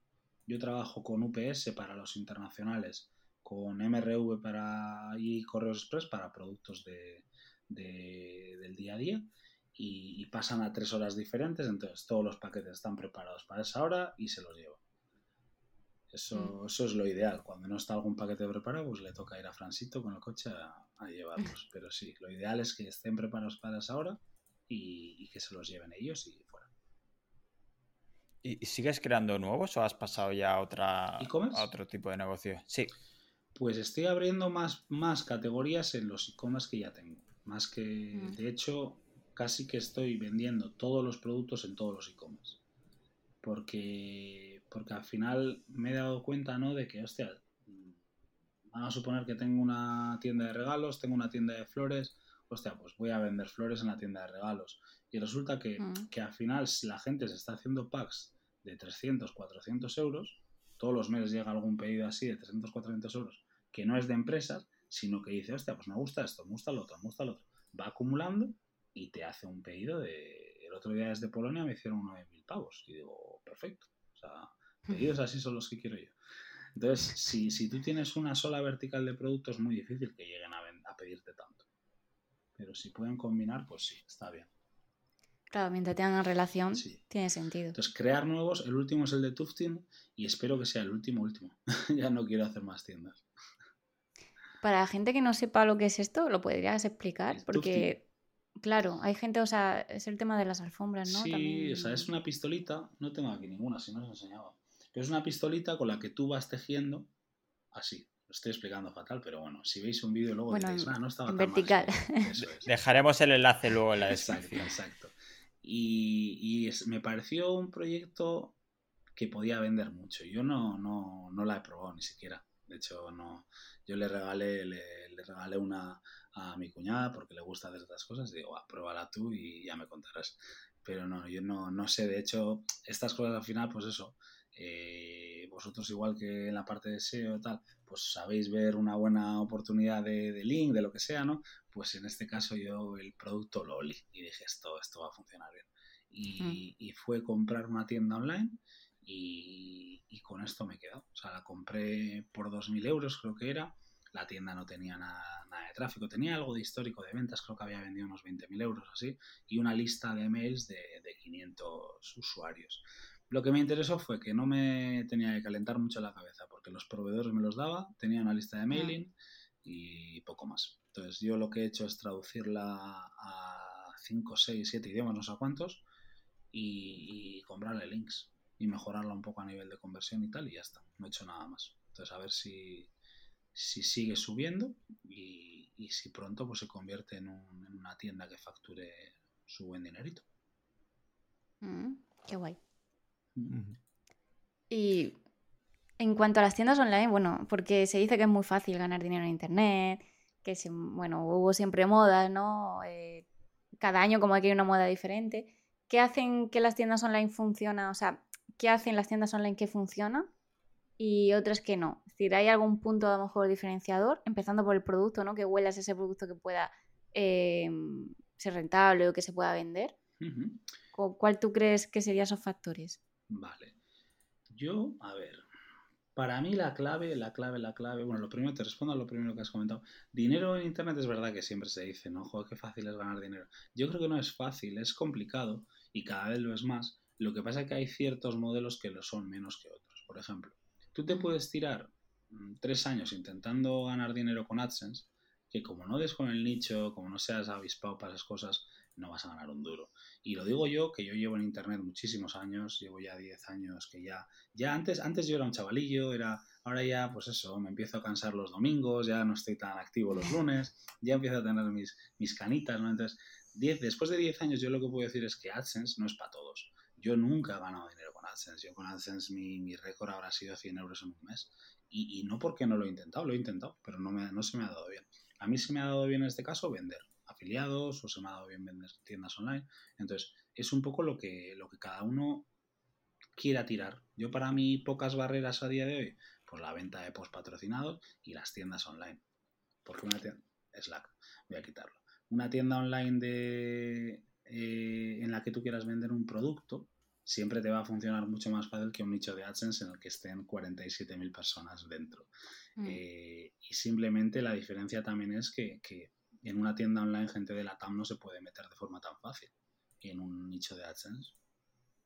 Yo trabajo con UPS para los internacionales, con MRV para y Correos Express para productos de, del día a día y, pasan a tres horas diferentes, entonces todos los paquetes están preparados para esa hora y se los llevo. Eso, mm. eso es lo ideal. Cuando no está algún paquete preparado, pues le toca ir a Francito con el coche a, llevarlos. (laughs) Pero sí, lo ideal es que estén preparados para esa hora y, y que se los lleven ellos y. ¿Y sigues creando nuevos o has pasado ya a, otra, a otro tipo de negocio? Sí. Pues estoy abriendo más, más categorías en los e-commerce que ya tengo. Más que, mm. de hecho, casi que estoy vendiendo todos los productos en todos los e-commerce. Porque, porque al final me he dado cuenta, ¿no? De que, hostia, vamos a suponer que tengo una tienda de regalos, tengo una tienda de flores, hostia, pues voy a vender flores en la tienda de regalos. Y resulta que, mm. que al final la gente se está haciendo packs de 300, 400 euros, todos los meses llega algún pedido así de 300, 400 euros, que no es de empresas, sino que dice, hostia, pues me gusta esto, me gusta lo otro, me gusta lo otro. Va acumulando y te hace un pedido de... El otro día desde Polonia me hicieron uno de mil pavos. Y digo, perfecto. O sea, pedidos así son los que quiero yo. Entonces, si, si tú tienes una sola vertical de productos, es muy difícil que lleguen a, a pedirte tanto. Pero si pueden combinar, pues sí, está bien. Claro, mientras tengan relación, tiene sentido. Entonces, crear nuevos, el último es el de Tufting y espero que sea el último, último. (laughs) ya no quiero hacer más tiendas. Para la gente que no sepa lo que es esto, ¿lo podrías explicar? Porque, claro, hay gente, o sea, es el tema de las alfombras, ¿no? Sí, o sea, es una pistolita, no tengo aquí ninguna, si no os enseñaba. Pero es una pistolita con la que tú vas tejiendo así. Lo estoy explicando fatal, pero bueno, si veis un vídeo luego diréis, ah, no estaba tan vertical. Dejaremos el enlace luego en la descripción. Exacto, Y, me pareció un proyecto que podía vender mucho. Yo no, no, no la he probado ni siquiera. De hecho, no. Yo le regalé, le, regalé una a mi cuñada porque le gusta hacer estas cosas. Digo, pruébala tú y ya me contarás. Pero no, yo no, no sé. De hecho, estas cosas al final, pues eso. Eh, vosotros igual que en la parte de SEO y tal, pues sabéis ver una buena oportunidad de, link, de lo que sea, ¿no? Pues en este caso yo el producto lo olí y dije, esto, esto va a funcionar bien. Y, y fue comprar una tienda online y, y, con esto me quedo. O sea, la compré por 2.000 euros, creo que era. La tienda no tenía nada, nada, de tráfico, tenía algo de histórico de ventas, creo que había vendido unos 20.000 euros así, y una lista de mails de, de 500 usuarios. Lo que me interesó fue que no me tenía que calentar mucho la cabeza, porque los proveedores me los daba, tenía una lista de mailing y poco más. Entonces yo lo que he hecho es traducirla a 5, 6, 7 idiomas, no sé cuántos, y, comprarle links y mejorarla un poco a nivel de conversión y tal, y ya está. No he hecho nada más. Entonces a ver si, si sigue subiendo y, si pronto pues se convierte en, una tienda que facture su buen dinerito. Mm, qué guay. Y en cuanto a las tiendas online, bueno, porque se dice que es muy fácil ganar dinero en Internet, que bueno, hubo siempre modas, ¿no? Eh, cada año como que hay una moda diferente. ¿Qué hacen que las tiendas online funcionan? O sea, ¿qué hacen las tiendas online que funcionan y otras que no? Es decir, ¿hay algún punto a lo mejor diferenciador? Empezando por el producto, ¿no? Que huelas ese producto que pueda em, ser rentable o que se pueda vender. ¿Cuál tú crees que serían esos factores? Vale. Yo, a ver, para mí la clave, la clave, la clave, bueno, lo primero, te respondo a lo primero que has comentado. Dinero en Internet es verdad que siempre se dice, ¿no? Joder, qué fácil es ganar dinero. Yo creo que no es fácil, es complicado y cada vez lo es más. Lo que pasa es que hay ciertos modelos que lo son menos que otros. Por ejemplo, tú te puedes tirar mm, tres años intentando ganar dinero con AdSense, que como no des con el nicho, como no seas avispado para esas cosas, no vas a ganar un duro. Y lo digo yo, que yo llevo en Internet muchísimos años, llevo ya 10 años, que ya, ya antes, antes yo era un chavalillo, era, ahora ya, pues eso, me empiezo a cansar los domingos, ya no estoy tan activo los lunes, ya empiezo a tener mis, mis canitas, ¿no? Entonces, después de 10 años yo lo que puedo decir es que AdSense no es para todos. Yo nunca he ganado dinero con AdSense. Yo con AdSense mi, mi récord habrá sido 100 euros en un mes. Y, y, no porque no lo he intentado, lo he intentado, pero no, me, no se me ha dado bien. A mí se me ha dado bien en este caso vender afiliados o se me ha dado bien vender tiendas online. Entonces, es un poco lo que, lo que cada uno quiera tirar. Yo para mí pocas barreras a día de hoy, pues la venta de post patrocinados y las tiendas online. Porque una tienda, Slack, voy a quitarlo. Una tienda online de, eh, en la que tú quieras vender un producto, siempre te va a funcionar mucho más fácil que un nicho de AdSense en el que estén 47.000 personas dentro. Mm. Eh, y simplemente la diferencia también es que, que en una tienda online gente de la TAM no se puede meter de forma tan fácil. Y en un nicho de AdSense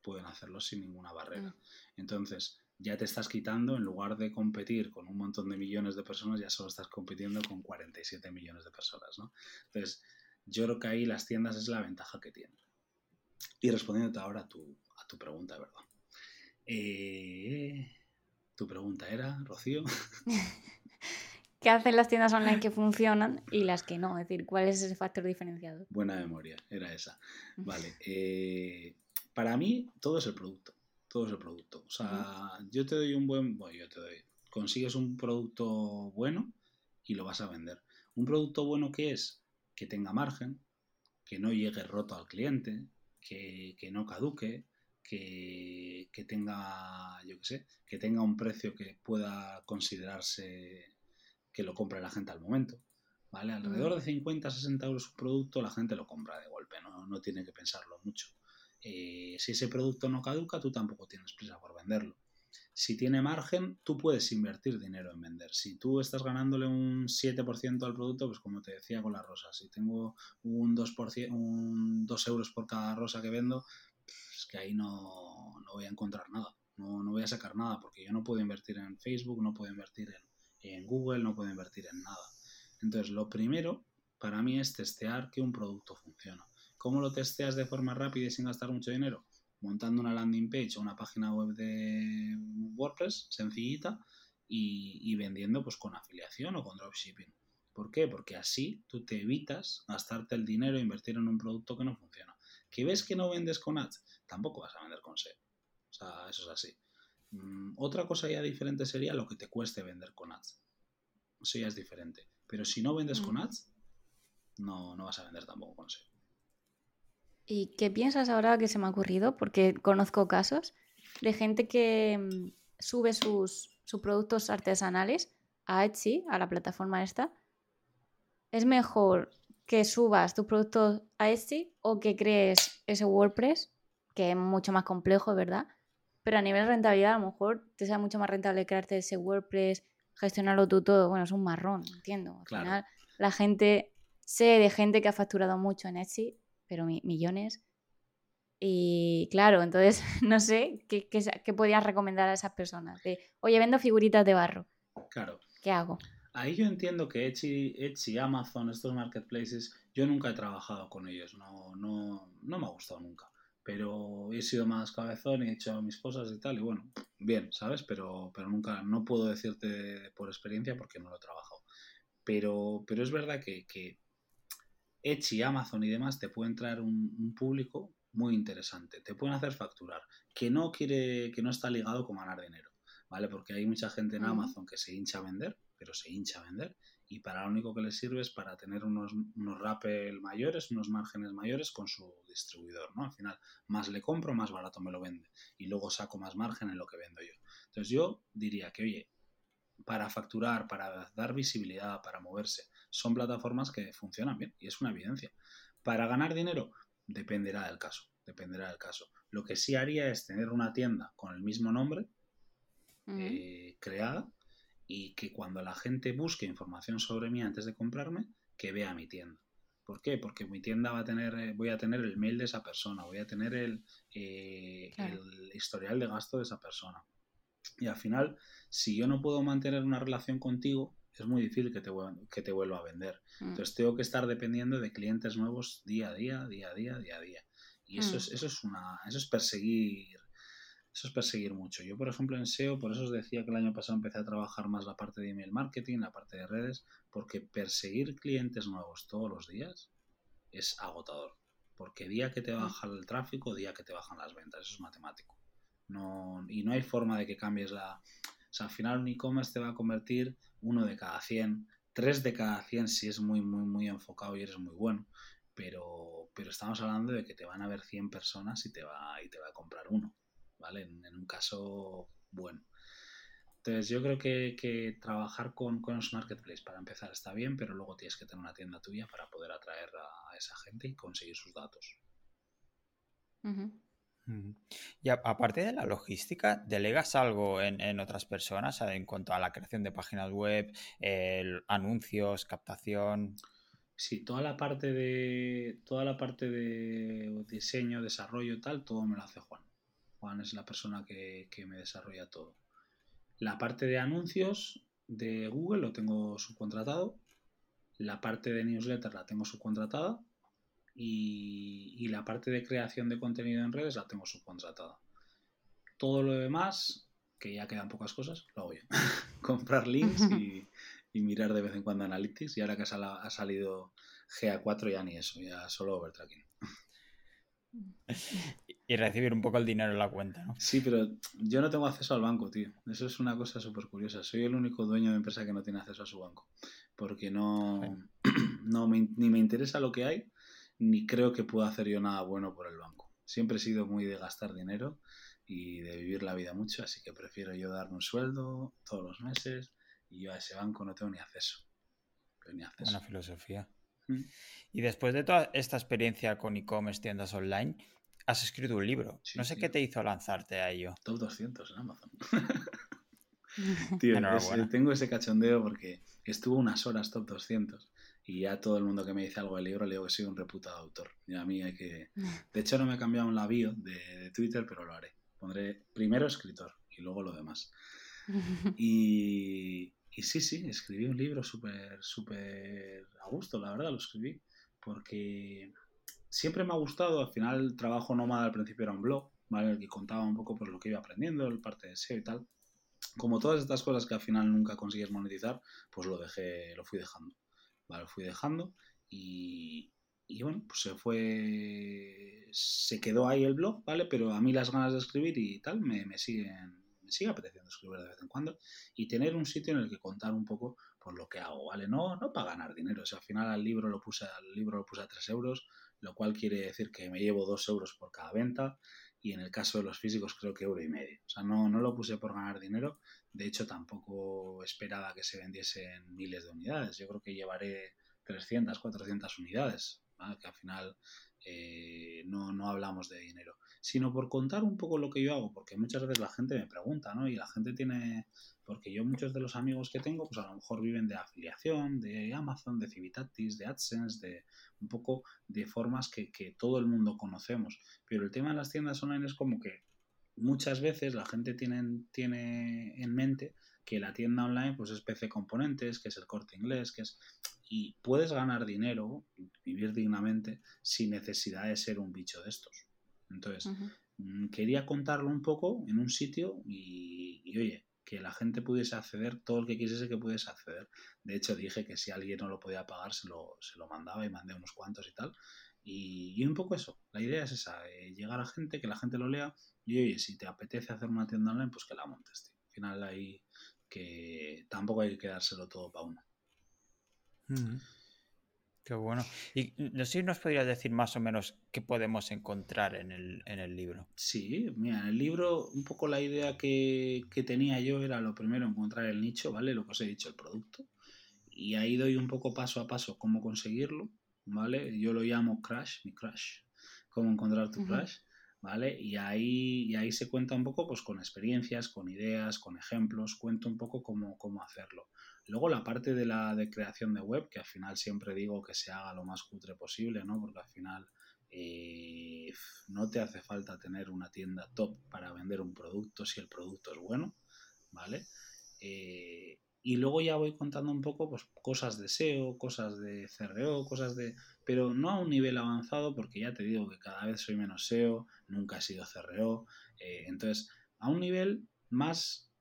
pueden hacerlo sin ninguna barrera. Mm. Entonces, ya te estás quitando, en lugar de competir con un montón de millones de personas, ya solo estás compitiendo con 47 millones de personas, ¿no? Entonces, yo creo que ahí las tiendas es la ventaja que tienen. Y respondiéndote ahora a tu, a tu pregunta, ¿verdad? Eh, tu pregunta era, Rocío. (laughs) qué hacen las tiendas online que funcionan y las que no. Es decir, ¿cuál es ese factor diferenciador? Buena memoria, era esa. Vale. Eh, para mí, todo es el producto. Todo es el producto. O sea, yo te doy un buen. Bueno, yo te doy. Consigues un producto bueno y lo vas a vender. Un producto bueno que es que tenga margen, que no llegue roto al cliente, que, no caduque, que, que, tenga, yo qué sé, que tenga un precio que pueda considerarse que lo compre la gente al momento. ¿Vale? Alrededor de 50, 60 euros un producto, la gente lo compra de golpe, no, no tiene que pensarlo mucho. Eh, si ese producto no caduca, tú tampoco tienes prisa por venderlo. si tiene margen, tú puedes invertir dinero en vender. Si tú estás ganándole un 7% al producto, pues como te decía con las rosas, si tengo un 2%, un 2 euros por cada rosa que vendo, es que ahí no, no voy a encontrar nada, no, no, voy a sacar nada, porque yo no puedo invertir en Facebook, no puedo invertir en, en Google, no puedo invertir en nada. Entonces, lo primero para mí es testear que un producto funciona. ¿Cómo lo testeas de forma rápida y sin gastar mucho dinero? Montando una landing page o una página web de WordPress sencillita y, vendiendo pues con afiliación o con dropshipping. ¿Por qué? Porque así tú te evitas gastarte el dinero e invertir en un producto que no funciona. ¿Que ves que no vendes con ads? Tampoco vas a vender con SEO. O sea, eso es así. Mm, otra cosa ya diferente sería lo que te cueste vender con ads. Eso ya es diferente. Pero si no vendes con mm. ads, no, no vas a vender tampoco con SEO. ¿Y qué piensas ahora que se me ha ocurrido? Porque conozco casos de gente que mm, sube sus, productos artesanales a Etsy, a la plataforma esta. ¿Es mejor que subas tus productos a Etsy o que crees ese WordPress, que es mucho más complejo, ¿verdad? Pero a nivel de rentabilidad, a lo mejor te sea mucho más rentable crearte ese WordPress, gestionarlo tú todo. Bueno, es un marrón, entiendo. Al final, la gente, sé de gente que ha facturado mucho en Etsy pero millones. Y claro, entonces (laughs) no sé qué, qué, podías recomendar a esas personas. De, oye, vendo figuritas de barro. Claro. ¿Qué hago? Ahí yo entiendo que Etsy, Etsy, Amazon, estos marketplaces, yo nunca he trabajado con ellos, no, no, no me ha gustado nunca. Pero he sido más cabezón y he hecho mis cosas y tal, y bueno, bien, ¿sabes? Pero, pero nunca, no puedo decirte por experiencia porque no lo he trabajado. Pero, pero es verdad que, que Etsy, Amazon y demás te pueden traer un, público muy interesante, te pueden hacer facturar, que no quiere, que no está ligado con ganar dinero, ¿vale? Porque hay mucha gente en Amazon que se hincha a vender, pero se hincha a vender, y para lo único que les sirve es para tener unos, unos rappel mayores, unos márgenes mayores con su distribuidor, ¿no? Al final, más le compro, más barato me lo vende, y luego saco más margen en lo que vendo yo. Entonces yo diría que, oye, para facturar, para dar visibilidad, para moverse, son plataformas que funcionan bien y es una evidencia. Para ganar dinero, dependerá del caso, dependerá del caso. Lo que sí haría es tener una tienda con el mismo nombre eh, creada y que cuando la gente busque información sobre mí antes de comprarme, que vea mi tienda. ¿Por qué? Porque mi tienda va a tener, eh, voy a tener el mail de esa persona, voy a tener el, eh, el historial de gasto de esa persona. Y al final, si yo no puedo mantener una relación contigo, es muy difícil que te, que te vuelva a vender. Mm. Entonces tengo que estar dependiendo de clientes nuevos día a día, día a día, día a día. Y eso, mm. es, eso es una, eso es perseguir, eso es perseguir mucho. Yo, por ejemplo, en SEO, por eso os decía que el año pasado empecé a trabajar más la parte de email marketing, la parte de redes, porque perseguir clientes nuevos todos los días es agotador. Porque día que te mm. baja el tráfico, día que te bajan las ventas, eso es matemático. No, y no hay forma de que cambies la, o sea, al final un e-commerce te va a convertir uno de cada 100, tres de cada 100 si es muy, muy, muy enfocado y eres muy bueno. Pero, pero estamos hablando de que te van a ver 100 personas y te va, y te va a comprar uno, ¿vale? En, un caso bueno. Entonces yo creo que, trabajar con, con los marketplaces para empezar está bien, pero luego tienes que tener una tienda tuya para poder atraer a, esa gente y conseguir sus datos. Y aparte de la logística, ¿delegas algo en, otras personas en cuanto a la creación de páginas web, anuncios, captación? Sí, toda la parte de toda la parte de diseño, desarrollo, tal, todo me lo hace Juan. Juan es la persona que, que me desarrolla todo. La parte de anuncios de Google lo tengo subcontratado. La parte de newsletter la tengo subcontratada y, la parte de creación de contenido en redes la tengo subcontratada. Todo lo demás, que ya quedan pocas cosas, lo hago yo. (laughs) Comprar links y, mirar de vez en cuando Analytics y ahora que ha salido GA4 ya ni eso, ya solo overtracking. (laughs) Y recibir un poco el dinero en la cuenta, ¿no? Sí, pero yo no tengo acceso al banco, tío. Eso es una cosa súper curiosa. Soy el único dueño de empresa que no tiene acceso a su banco. Porque no, (clears throat) no ni me interesa lo que hay, ni creo que pueda hacer yo nada bueno por el banco. Siempre he sido muy de gastar dinero y de vivir la vida mucho, así que prefiero yo darme un sueldo todos los meses y yo a ese banco no tengo ni acceso. ni acceso. Buena filosofía. Mm. Y después de toda esta experiencia con e-commerce, tiendas online, has escrito un libro. Sí, no sé tío. qué te hizo lanzarte a ello. Top 200 en Amazon. (laughs) Tío, es- Enhorabuena. tengo ese cachondeo porque estuvo unas horas top 200 y ya todo el mundo que me dice algo del libro le digo que soy un reputado autor. Y a mí hay que... De hecho no me he cambiado en la bio de, de Twitter, pero lo haré. Pondré primero escritor y luego lo demás. (laughs) Y, y sí, sí, escribí un libro súper, súper a gusto, la verdad, lo escribí. Porque siempre me ha gustado, al final el trabajo nómada al principio era un blog, ¿vale? El que contaba un poco por lo que iba aprendiendo, el parte de SEO y tal. Como todas estas cosas que al final nunca consigues monetizar, pues lo dejé, lo fui dejando. ¿Vale? Lo fui dejando y, y bueno, pues se fue. Se quedó ahí el blog, ¿vale? Pero a mí las ganas de escribir y tal me, me siguen. Me sigue apeteciendo escribir de vez en cuando y tener un sitio en el que contar un poco por lo que hago, ¿vale? No, no para ganar dinero. O sea, al final al libro lo puse, al libro lo puse a 3 euros, lo cual quiere decir que me llevo 2 euros por cada venta y en el caso de los físicos creo que euro y medio. O sea, no, no lo puse por ganar dinero. De hecho, tampoco esperaba que se vendiesen miles de unidades. Yo creo que llevaré 300, 400 unidades, que al final eh, no, no hablamos de dinero, sino por contar un poco lo que yo hago, porque muchas veces la gente me pregunta, ¿no? Y la gente tiene, porque yo muchos de los amigos que tengo, pues a lo mejor viven de afiliación, de Amazon, de Civitatis, de AdSense, de un poco de formas que, que todo el mundo conocemos. Pero el tema de las tiendas online es como que muchas veces la gente tiene, tiene en mente que la tienda online pues es PC Componentes, que es el corte inglés, que es... Y puedes ganar dinero, vivir dignamente, sin necesidad de ser un bicho de estos. Entonces, mm, quería contarlo un poco en un sitio y, y, oye, que la gente pudiese acceder, todo el que quisiese que pudiese acceder. De hecho, dije que si alguien no lo podía pagar, se lo, se lo mandaba y mandé unos cuantos y tal. Y, y un poco eso, la idea es esa, eh, llegar a gente, que la gente lo lea y oye, si te apetece hacer una tienda online, pues que la montes, tío. Al final ahí que tampoco hay que quedárselo todo para uno. Qué bueno. Y no sé si nos podrías decir más o menos qué podemos encontrar en el, en el libro. Sí, mira, en el libro un poco la idea que, que tenía yo era lo primero encontrar el nicho, ¿vale? Lo que os he dicho, el producto. Y ahí doy un poco paso a paso cómo conseguirlo, ¿vale? Yo lo llamo crash, mi crash, cómo encontrar tu crash, ¿vale? Y ahí, y ahí se cuenta un poco pues con experiencias, con ideas, con ejemplos, cuento un poco cómo, cómo hacerlo. Luego la parte de la de creación de web, que al final siempre digo que se haga lo más cutre posible, ¿no? Porque al final eh, no te hace falta tener una tienda top para vender un producto si el producto es bueno, ¿vale? Eh, y luego ya voy contando un poco pues, cosas de SEO, cosas de CRO, cosas de... Pero no a un nivel avanzado porque ya te digo que cada vez soy menos SEO, nunca he sido CRO. eh, entonces, a un nivel más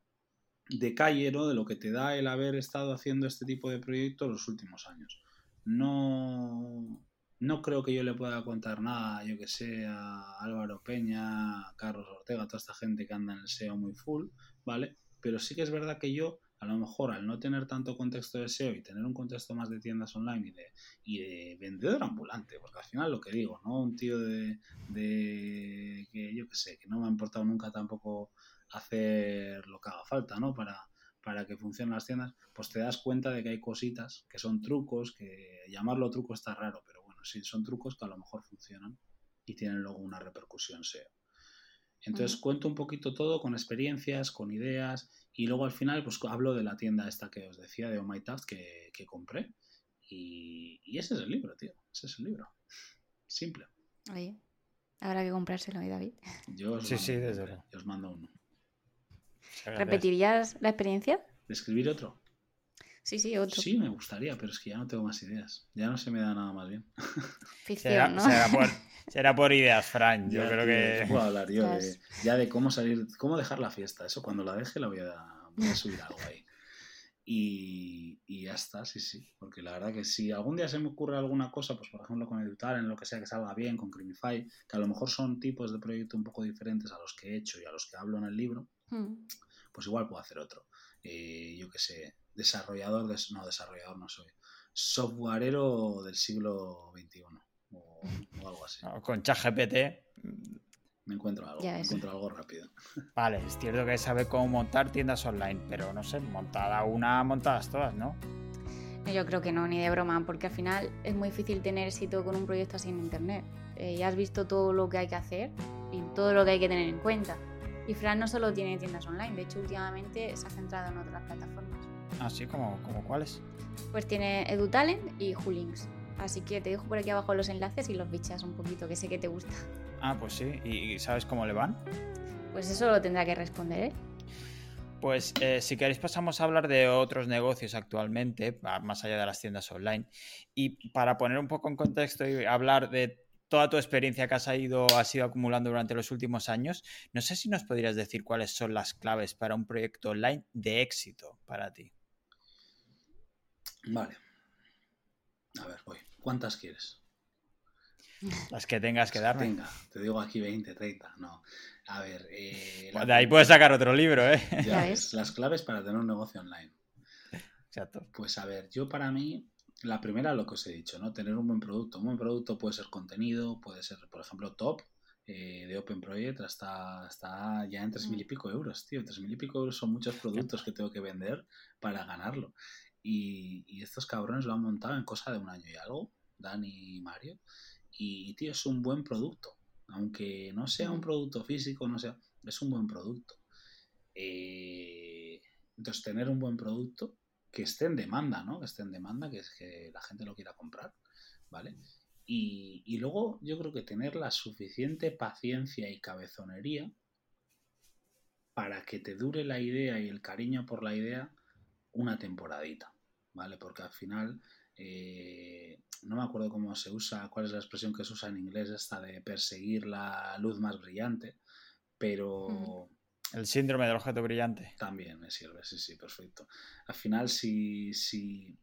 de calle, ¿no? De lo que te da el haber estado haciendo este tipo de proyectos los últimos años. No, no creo que yo le pueda contar nada, yo que sé, a Álvaro Peña, a Carlos Ortega, a toda esta gente que anda en el SEO muy full, ¿vale? Pero sí que es verdad que yo, a lo mejor, al no tener tanto contexto de SEO y tener un contexto más de tiendas online y de, y de vendedor ambulante, porque al final lo que digo, ¿no? Un tío de, de que yo que sé, que no me ha importado nunca tampoco hacer lo que haga falta, ¿no? Para, para que funcionen las tiendas, pues te das cuenta de que hay cositas que son trucos, que llamarlo truco está raro, pero bueno, sí, son trucos que a lo mejor funcionan y tienen luego una repercusión SEO. Entonces Ujú. cuento un poquito todo con experiencias, con ideas y luego al final pues hablo de la tienda esta que os decía de Oh My que, que compré y, y ese es el libro, tío, ese es el libro. Simple. Oye, habrá que comprárselo, ¿eh, David? Yo os Sí, mando sí, desde yo os mando uno. ¿Repetirías la experiencia? ¿De escribir otro? Sí, sí, otro. Sí, me gustaría, pero es que ya no tengo más ideas. Ya no se me da nada más bien. (laughs) Ficción, Será, ¿no? será por, (laughs) será por ideas, Fran. Yo Ya, creo tío, ¿de qué que. puedo hablar yo? De, ya de cómo salir, cómo dejar la fiesta. Eso cuando la deje la voy a, voy a subir algo ahí. Y, y ya está, sí, sí. Porque la verdad que si algún día se me ocurre alguna cosa, pues por ejemplo con Edutar, en lo que sea que salga bien, con Crimify, que a lo mejor son tipos de proyecto un poco diferentes a los que he hecho y a los que hablo en el libro, Hmm. pues igual puedo hacer otro. Eh, yo qué sé, desarrollador, de, no, desarrollador no soy. Softwareero del siglo XXI o, o algo así. no, con ChatGPT. Me encuentro algo, me encuentro algo rápido. (laughs) Vale, es cierto que sabe cómo montar tiendas online, pero no sé, montada una, montadas todas, ¿no? No, Yo creo que no, ni de broma, porque al final es muy difícil tener éxito con un proyecto así en internet. eh, ya has visto todo lo que hay que hacer y todo lo que hay que tener en cuenta. Y Fran no solo tiene tiendas online, de hecho últimamente se ha centrado en otras plataformas. Así como, como cuáles. Pues tiene EduTalent y Hulinks. Así que te dejo por aquí abajo los enlaces y los bichas un poquito, que sé que te gusta. Ah, pues sí. ¿Y sabes cómo le van? Pues eso lo tendrá que responder él. Pues eh, si queréis pasamos a hablar de otros negocios actualmente, más allá de las tiendas online. Y para poner un poco en contexto y hablar de toda tu experiencia que has ido, has ido acumulando durante los últimos años, no sé si nos podrías decir cuáles son las claves para un proyecto online de éxito para ti. Vale. A ver, voy. ¿Cuántas quieres? Las que tengas que darme. Venga, te digo aquí 20, 30. No. A ver. Eh, de ahí puedes sacar otro libro, ¿eh? Ya las claves para tener un negocio online. Exacto. Pues a ver, yo para mí, la primera, lo que os he dicho, ¿no? Tener un buen producto. Un buen producto puede ser contenido, puede ser, por ejemplo, top. Eh, de Open Project hasta, hasta ya en tres mil y mm. pico euros, tío. Tres mil y pico euros son muchos productos que tengo que vender para ganarlo. Y, y estos cabrones lo han montado en cosa de un año y algo, Dani y Mario. Y, tío, es un buen producto aunque no sea un producto físico, no sea, es un buen producto. Eh, entonces, tener un buen producto que esté en demanda, ¿no? Que esté en demanda, que es que la gente lo quiera comprar, ¿vale? Y, y luego yo creo que tener la suficiente paciencia y cabezonería para que te dure la idea y el cariño por la idea una temporadita, ¿vale? Porque al final eh, no me acuerdo cómo se usa, cuál es la expresión que se usa en inglés, esta de perseguir la luz más brillante, pero... El síndrome del objeto brillante. También me sirve, sí, sí, perfecto. Al final, si, si,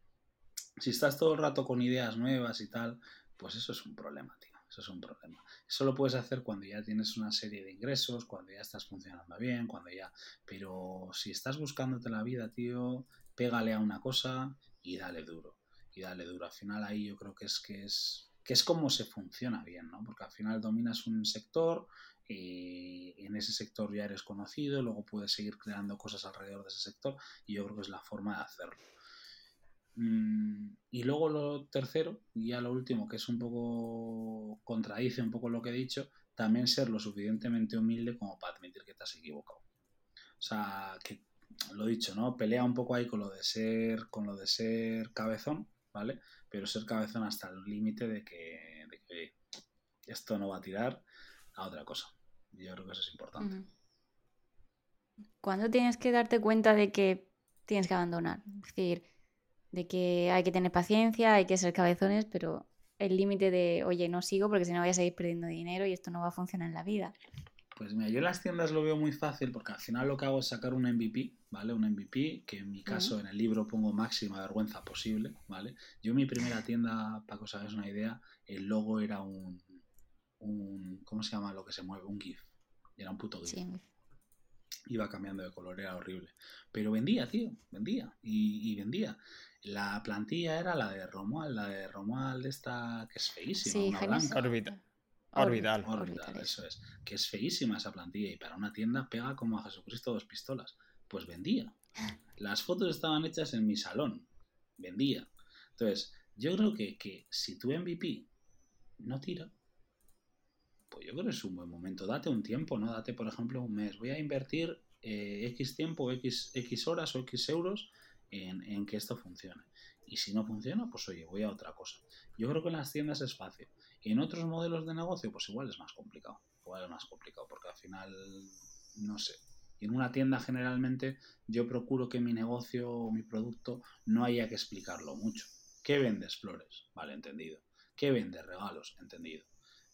si estás todo el rato con ideas nuevas y tal, pues eso es un problema, tío. Eso es un problema. Eso lo puedes hacer cuando ya tienes una serie de ingresos, cuando ya estás funcionando bien, cuando ya... Pero si estás buscándote la vida, tío, pégale a una cosa y dale duro y dale duro. Al final ahí yo creo que es que es que es como se funciona bien, ¿no? Porque al final dominas un sector y en ese sector ya eres conocido, luego puedes seguir creando cosas alrededor de ese sector y yo creo que es la forma de hacerlo. Mm, y luego lo tercero, y ya lo último, que es un poco contradice un poco lo que he dicho, también ser lo suficientemente humilde como para admitir que te has equivocado. O sea, que lo dicho, ¿no? Pelea un poco ahí con lo de ser, con lo de ser cabezón, ¿vale? Pero ser cabezón hasta el límite de que, esto no va a tirar a otra cosa. Yo creo que eso es importante. ¿Cuándo tienes que darte cuenta de que tienes que abandonar? Es decir, de que hay que tener paciencia, hay que ser cabezones, pero el límite de, oye, no sigo porque si no voy a seguir perdiendo dinero y esto no va a funcionar en la vida. Pues mira, yo en las tiendas lo veo muy fácil porque al final lo que hago es sacar un MVP, ¿vale? Un MVP, que en mi caso en el libro pongo máxima vergüenza posible, ¿vale? Yo mi primera tienda, para que os hagáis una idea, el logo era un, un ¿cómo se llama lo que se mueve? Un GIF. Era un puto GIF. Iba cambiando de color, era horrible. Pero vendía, tío, vendía. Y, vendía. La plantilla era la de Romuald, la de Romuald esta que es feísima, una blanca. Orbital. Orbital, eso es. Que es feísima esa plantilla y para una tienda pega como a Jesucristo dos pistolas. Pues vendía. (laughs) Las fotos estaban hechas en mi salón. Vendía. Entonces, yo creo que, que si tu MVP no tira, pues yo creo que es un buen momento. Date un tiempo, ¿no? Date, por ejemplo, un mes. Voy a invertir eh, X tiempo, X, X horas o X euros en, en que esto funcione. Y si no funciona, pues oye, voy a otra cosa. Yo creo que en las tiendas es fácil. En otros modelos de negocio, pues igual es más complicado. Igual es más complicado, porque al final, no sé. En una tienda generalmente yo procuro que mi negocio o mi producto no haya que explicarlo mucho. ¿Qué vendes? Flores. Vale, entendido. ¿Qué vendes? Regalos. Entendido.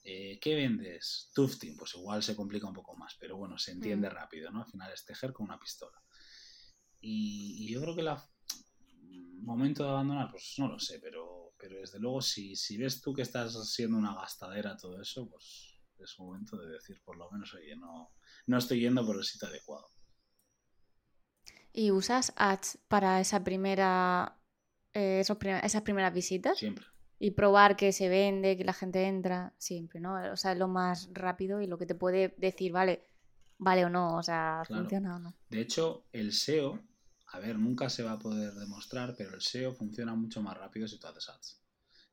Eh, ¿Qué vendes? Tufting. Pues igual se complica un poco más, pero bueno, se entiende mm. rápido, ¿no? Al final es tejer con una pistola. Y, yo creo que la momento de abandonar, pues no lo sé, pero pero desde luego, si, si ves tú que estás siendo una gastadera todo eso, pues es momento de decir, por lo menos, oye, no, no estoy yendo por el sitio adecuado. ¿Y usas ads para esa primera, eh, esas primeras visitas? Siempre. Y probar que se vende, que la gente entra, siempre, ¿no? O sea, es lo más rápido y lo que te puede decir, vale, vale o no, o sea, funciona o no. De hecho, el SEO a ver, nunca se va a poder demostrar, pero el SEO funciona mucho más rápido si tú haces ads.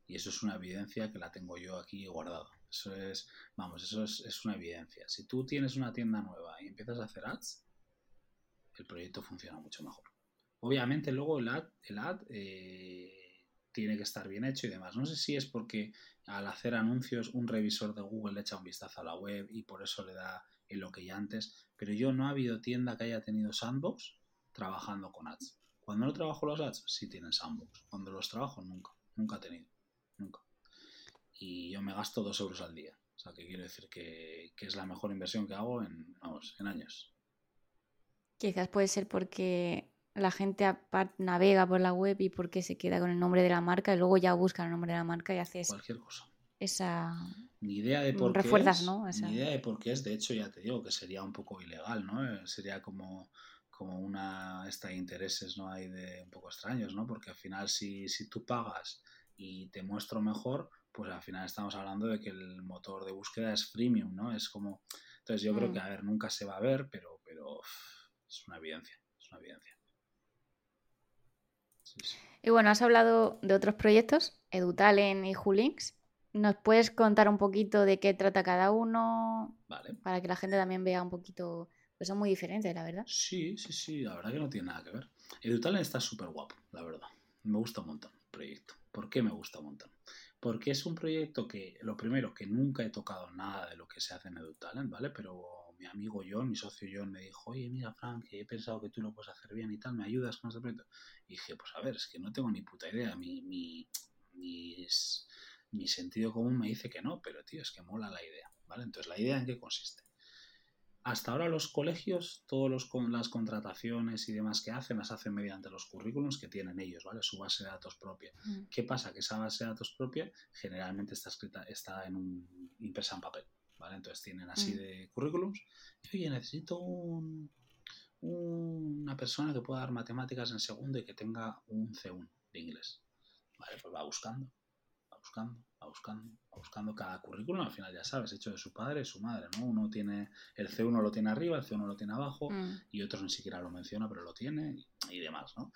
Y eso es una evidencia que la tengo yo aquí guardada. Eso es, vamos, eso es, una evidencia. Si tú tienes una tienda nueva y empiezas a hacer ads, el proyecto funciona mucho mejor. Obviamente luego el ad, el ad eh, tiene que estar bien hecho y demás. No sé si es porque al hacer anuncios un revisor de Google le echa un vistazo a la web y por eso le da el lo antes, pero yo no ha habido tienda que haya tenido sandbox trabajando con ads. Cuando no trabajo los ads, sí tienen sandbox. Cuando los trabajo, nunca. Nunca he tenido. Nunca. Y yo me gasto dos euros al día. O sea, que quiero decir que, es la mejor inversión que hago en, vamos, en años. Quizás puede ser porque la gente navega por la web y porque se queda con el nombre de la marca y luego ya busca el nombre de la marca y haces cualquier cosa. Esa ni idea de por qué es, ¿no? Ni idea de por qué es, de hecho ya te digo que sería un poco ilegal, ¿no? Eh, sería como como una esta intereses no hay de un poco extraños, ¿no? Porque al final si, si tú pagas y te muestro mejor, pues al final estamos hablando de que el motor de búsqueda es freemium, ¿no? Es como entonces yo creo que mm. a ver, nunca se va a ver, pero pero es una evidencia, es una evidencia. Y bueno, has hablado de otros proyectos, EduTalent y Julinks. ¿Nos puedes contar un poquito de qué trata cada uno? Vale. Para que la gente también vea un poquito pues son muy diferentes, la verdad. Sí, sí, sí, la verdad que no tiene nada que ver. EduTalent está súper guapo, la verdad. Me gusta un montón el proyecto. ¿Por qué me gusta un montón? Porque es un proyecto que, lo primero, que nunca he tocado nada de lo que se hace en EduTalent, ¿vale? Pero mi amigo John, mi socio John, me dijo, oye, mira, Frank, he pensado que tú lo puedes hacer bien y tal, ¿me ayudas con este proyecto? Y dije, pues a ver, es que no tengo ni puta idea. Mi, mi, mi, mi sentido común me dice que no, pero tío, es que mola la idea, ¿vale? Entonces, ¿la idea en qué consiste? Hasta ahora los colegios, todas las contrataciones y demás que hacen, las hacen mediante los currículums que tienen ellos, ¿vale? Su base de datos propia. Mm. ¿Qué pasa? Que esa base de datos propia generalmente está escrita, está en un, impresa en papel, ¿vale? Entonces tienen así mm. de currículums. Y, oye, necesito una persona que pueda dar matemáticas en segundo y que tenga un C1 de inglés. Vale, pues va buscando, va buscando, buscando, buscando cada currículum, al final ya sabes, hecho de su padre y su madre, ¿no? Uno tiene, el C1 lo tiene arriba, el C1 lo tiene abajo, mm. y otros ni siquiera lo menciona, pero lo tiene, y, demás, ¿no?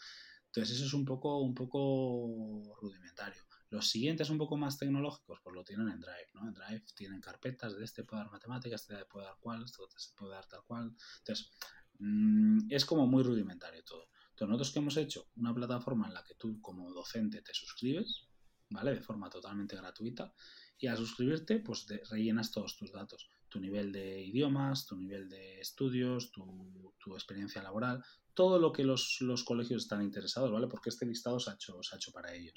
Entonces eso es un poco, un poco rudimentario. Los siguientes un poco más tecnológicos, pues lo tienen en Drive, ¿no? En Drive tienen carpetas de este puede dar matemáticas, este puede dar cual, este puede dar tal cual. Entonces, mm, es como muy rudimentario todo. Entonces, nosotros que hemos hecho una plataforma en la que tú como docente te suscribes, ¿vale? De forma totalmente gratuita. Y al suscribirte, pues rellenas todos tus datos. Tu nivel de idiomas, tu nivel de estudios, tu, experiencia laboral, todo lo que los, colegios están interesados, ¿vale? Porque este listado se ha hecho, se ha hecho para ellos.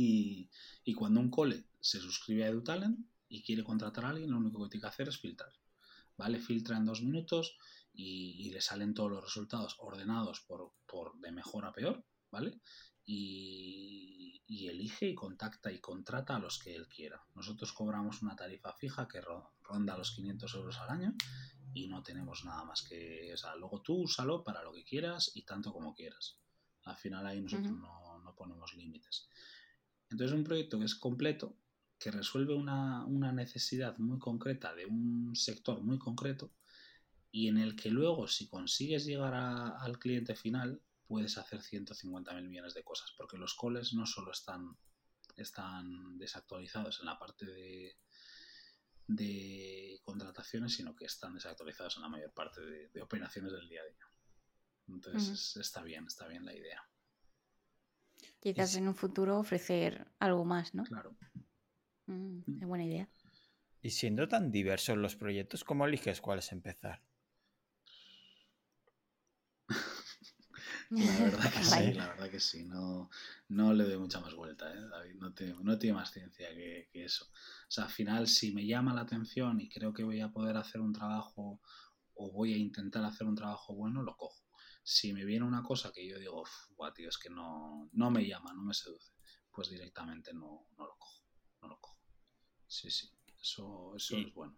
Y, cuando un cole se suscribe a EduTalent y quiere contratar a alguien, lo único que tiene que hacer es filtrar. ¿Vale? Filtra en dos minutos y, le salen todos los resultados ordenados por, por de mejor a peor, ¿vale? y, elige y contacta y contrata a los que él quiera. Nosotros cobramos una tarifa fija que ronda los 500 euros al año y no tenemos nada más que... O sea, luego tú úsalo para lo que quieras y tanto como quieras. Al final ahí nosotros no, no, ponemos límites. Entonces un proyecto que es completo, que resuelve una, una necesidad muy concreta de un sector muy concreto y en el que luego si consigues llegar al cliente final puedes hacer 150.000 millones de cosas, porque los coles no solo están, están desactualizados en la parte de, de contrataciones, sino que están desactualizados en la mayor parte de, operaciones del día a día. Entonces está bien, está bien la idea. Quizás en un futuro ofrecer algo más, ¿no? Claro. Mm, es buena idea. Y siendo tan diversos los proyectos, ¿cómo eliges cuáles empezar? La verdad (laughs) que sí, la verdad que sí. No, no le doy mucha más vuelta, ¿eh, David. No, no tiene más ciencia que, eso. O sea, al final, si me llama la atención y creo que voy a poder hacer un trabajo o voy a intentar hacer un trabajo bueno, lo cojo. Si me viene una cosa que yo digo, guau, tío, es que no, no me llama, no me seduce, pues directamente no, no lo cojo. No lo cojo. Sí, sí. Eso, eso es bueno.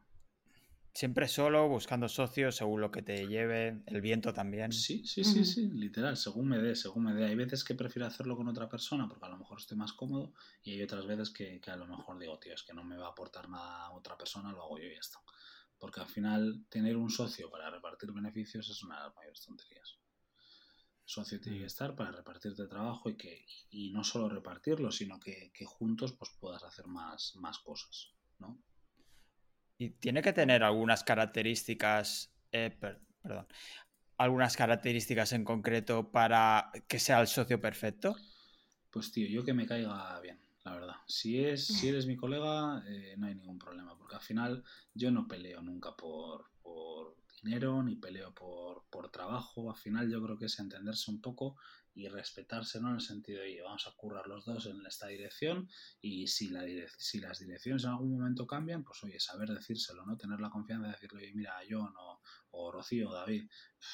Siempre solo, buscando socios, según lo que te lleve, el viento también. Sí, sí, sí, sí, literal, según me dé, según me dé. Hay veces que prefiero hacerlo con otra persona porque a lo mejor estoy más cómodo y hay otras veces que, a lo mejor digo, tío, es que no me va a aportar nada a otra persona, lo hago yo y ya está. Porque al final tener un socio para repartir beneficios es una de las mayores tonterías. Socio tiene que mm. estar para repartirte trabajo y que y no solo repartirlo, sino que, que juntos pues puedas hacer más, más cosas. ¿no? Y tiene que tener algunas características, eh, perdón, algunas características en concreto para que sea el socio perfecto. Pues tío, yo que me caiga bien, la verdad. Si, es, si eres mi colega, eh, no hay ningún problema, porque al final yo no peleo nunca por, por dinero ni peleo por, por, trabajo. Al final yo creo que es entenderse un poco y respetarse, ¿no? En el sentido de, vamos a currar los dos en esta dirección y si, la si las direcciones en algún momento cambian, pues oye, saber decírselo, ¿no? Tener la confianza de decirle, oye, mira, yo no, o Rocío, o David,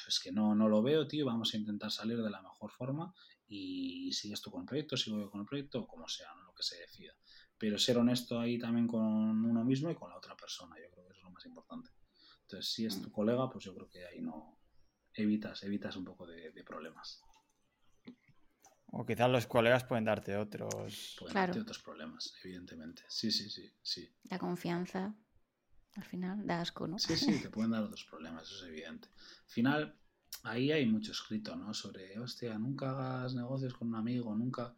es que no, no lo veo, tío, vamos a intentar salir de la mejor forma y sigues tú con el proyecto, sigo yo con el proyecto, o como sea, ¿no? lo que se decida. Pero ser honesto ahí también con uno mismo y con la otra persona, yo creo que eso es lo más importante. Entonces, si es tu mm. colega, pues yo creo que ahí no evitas, evitas un poco de, problemas. O quizás los colegas pueden darte otros. Pueden darte otros problemas, evidentemente. Sí, sí, sí, sí. La confianza, al final, da asco, ¿no? Sí, sí, te pueden dar otros problemas, eso es evidente. Al final, ahí hay mucho escrito, ¿no? Sobre, hostia, nunca hagas negocios con un amigo, nunca...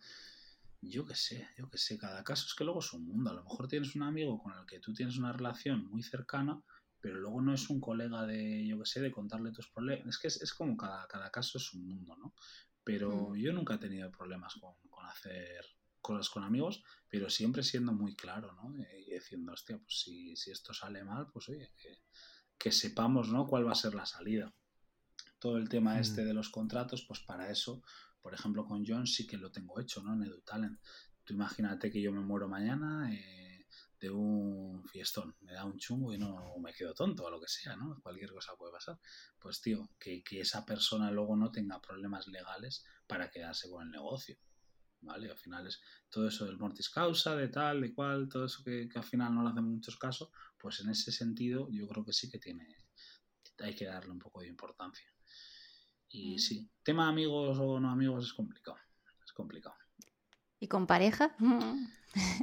Yo qué sé, yo qué sé, cada caso es que luego es un mundo. A lo mejor tienes un amigo con el que tú tienes una relación muy cercana, pero luego no es un colega de, yo qué sé, de contarle tus problemas. Es que es, como cada, cada, caso es un mundo, ¿no? Pero mm. yo nunca he tenido problemas con, con, hacer cosas con amigos, pero siempre siendo muy claro, ¿no? Y diciendo, hostia, pues si, si esto sale mal, pues oye, que, que sepamos, ¿no? Cuál va a ser la salida todo el tema este de los contratos, pues para eso, por ejemplo, con John sí que lo tengo hecho, ¿no? En EduTalent. Tú imagínate que yo me muero mañana eh, de un fiestón, me da un chungo y no me quedo tonto o lo que sea, ¿no? Cualquier cosa puede pasar. Pues tío, que, esa persona luego no tenga problemas legales para quedarse con el negocio. ¿Vale? Al final es todo eso del mortis causa, de tal, de cual, todo eso que, que al final no le hacen muchos casos, pues en ese sentido yo creo que sí que tiene, hay que darle un poco de importancia. Y mm. sí, tema amigos o no amigos es complicado. Es complicado. ¿Y con pareja?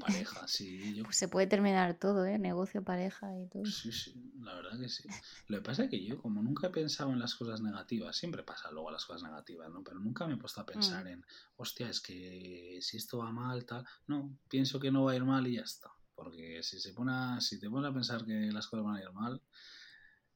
pareja, (laughs) sí. Pues se puede terminar todo, ¿eh? Negocio, pareja y todo. Sí, sí, la verdad que sí. Lo que pasa es que yo, como nunca he pensado en las cosas negativas, siempre pasa luego las cosas negativas, ¿no? Pero nunca me he puesto a pensar mm. en, hostia, es que si esto va mal, tal. No, pienso que no va a ir mal y ya está. Porque si se pone si te pones a pensar que las cosas van a ir mal,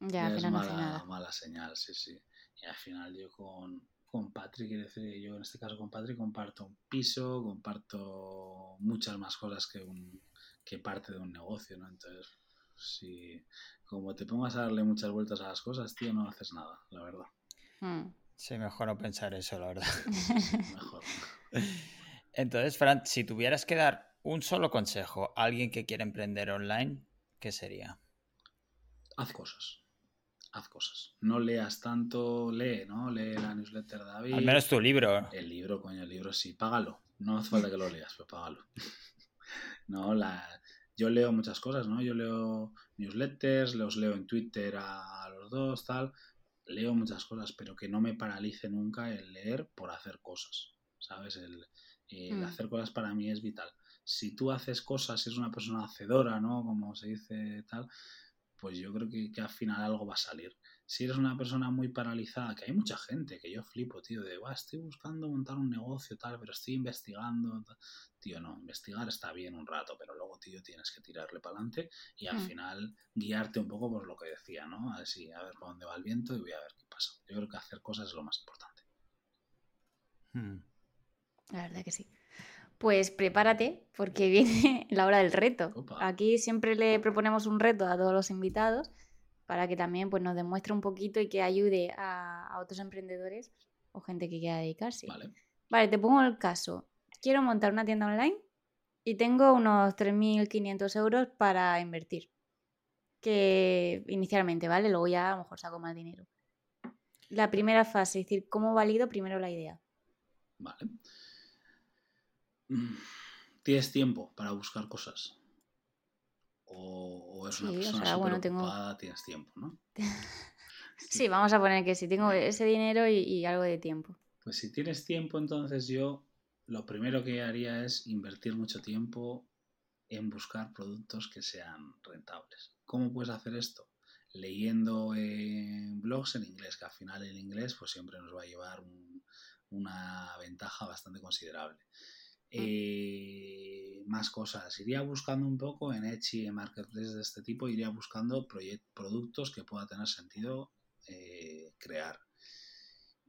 ya, es mala, mala señal, sí, sí. Y al final yo con, con Patrick, quiero decir, yo en este caso con Patrick comparto un piso, comparto muchas más cosas que, un, que parte de un negocio, ¿no? Entonces, si como te pongas a darle muchas vueltas a las cosas, tío, no haces nada, la verdad. Hmm. Sí, mejor no pensar eso, la verdad. (laughs) mejor. Entonces, Fran, si tuvieras que dar un solo consejo a alguien que quiere emprender online, ¿qué sería? Haz cosas haz cosas. No leas tanto, lee, ¿no? Lee la newsletter de David. Al menos tu libro. El libro, coño, el libro sí, págalo. No hace falta que lo leas, pero págalo. (laughs) no, la... yo leo muchas cosas, ¿no? Yo leo newsletters, los leo en Twitter a, los dos, tal. Leo muchas cosas, pero que no me paralice nunca el leer por hacer cosas, ¿sabes? El, el mm. hacer cosas para mí es vital. Si tú haces cosas, si eres una persona hacedora, ¿no? Como se dice tal, pues yo creo que, al final algo va a salir. Si eres una persona muy paralizada, que hay mucha gente que yo flipo, tío, de, va, estoy buscando montar un negocio, tal, pero estoy investigando. Tío, no, investigar está bien un rato, pero luego, tío, tienes que tirarle para adelante y al hmm. final guiarte un poco por lo que decía, ¿no? A ver, si, a ver por dónde va el viento y voy a ver qué pasa. Yo creo que hacer cosas es lo más importante. Hmm. La verdad que sí. Pues prepárate porque viene (laughs) la hora del reto. Aquí siempre le proponemos un reto a todos los invitados para que también pues, nos demuestre un poquito y que ayude a, otros emprendedores o gente que quiera dedicarse. Vale. vale, te pongo el caso. Quiero montar una tienda online y tengo unos 3.500 euros para invertir. Que inicialmente, ¿vale? Luego ya a lo mejor saco más dinero. La primera fase, es decir, ¿cómo valido primero la idea? Vale. Mm, tienes tiempo para buscar cosas. O, es una persona bueno, tienes tiempo, ¿no? (laughs) sí, vamos a poner que si tengo ese dinero y, algo de tiempo. Pues si tienes tiempo, entonces yo lo primero que haría es invertir mucho tiempo en buscar productos que sean rentables. ¿Cómo puedes hacer esto? Leyendo en blogs en inglés, que al final el inglés pues siempre nos va a llevar una ventaja bastante considerable. Eh, más cosas. Iría buscando un poco en Etsy, en marketplaces de este tipo, iría buscando productos que pueda tener sentido eh, crear.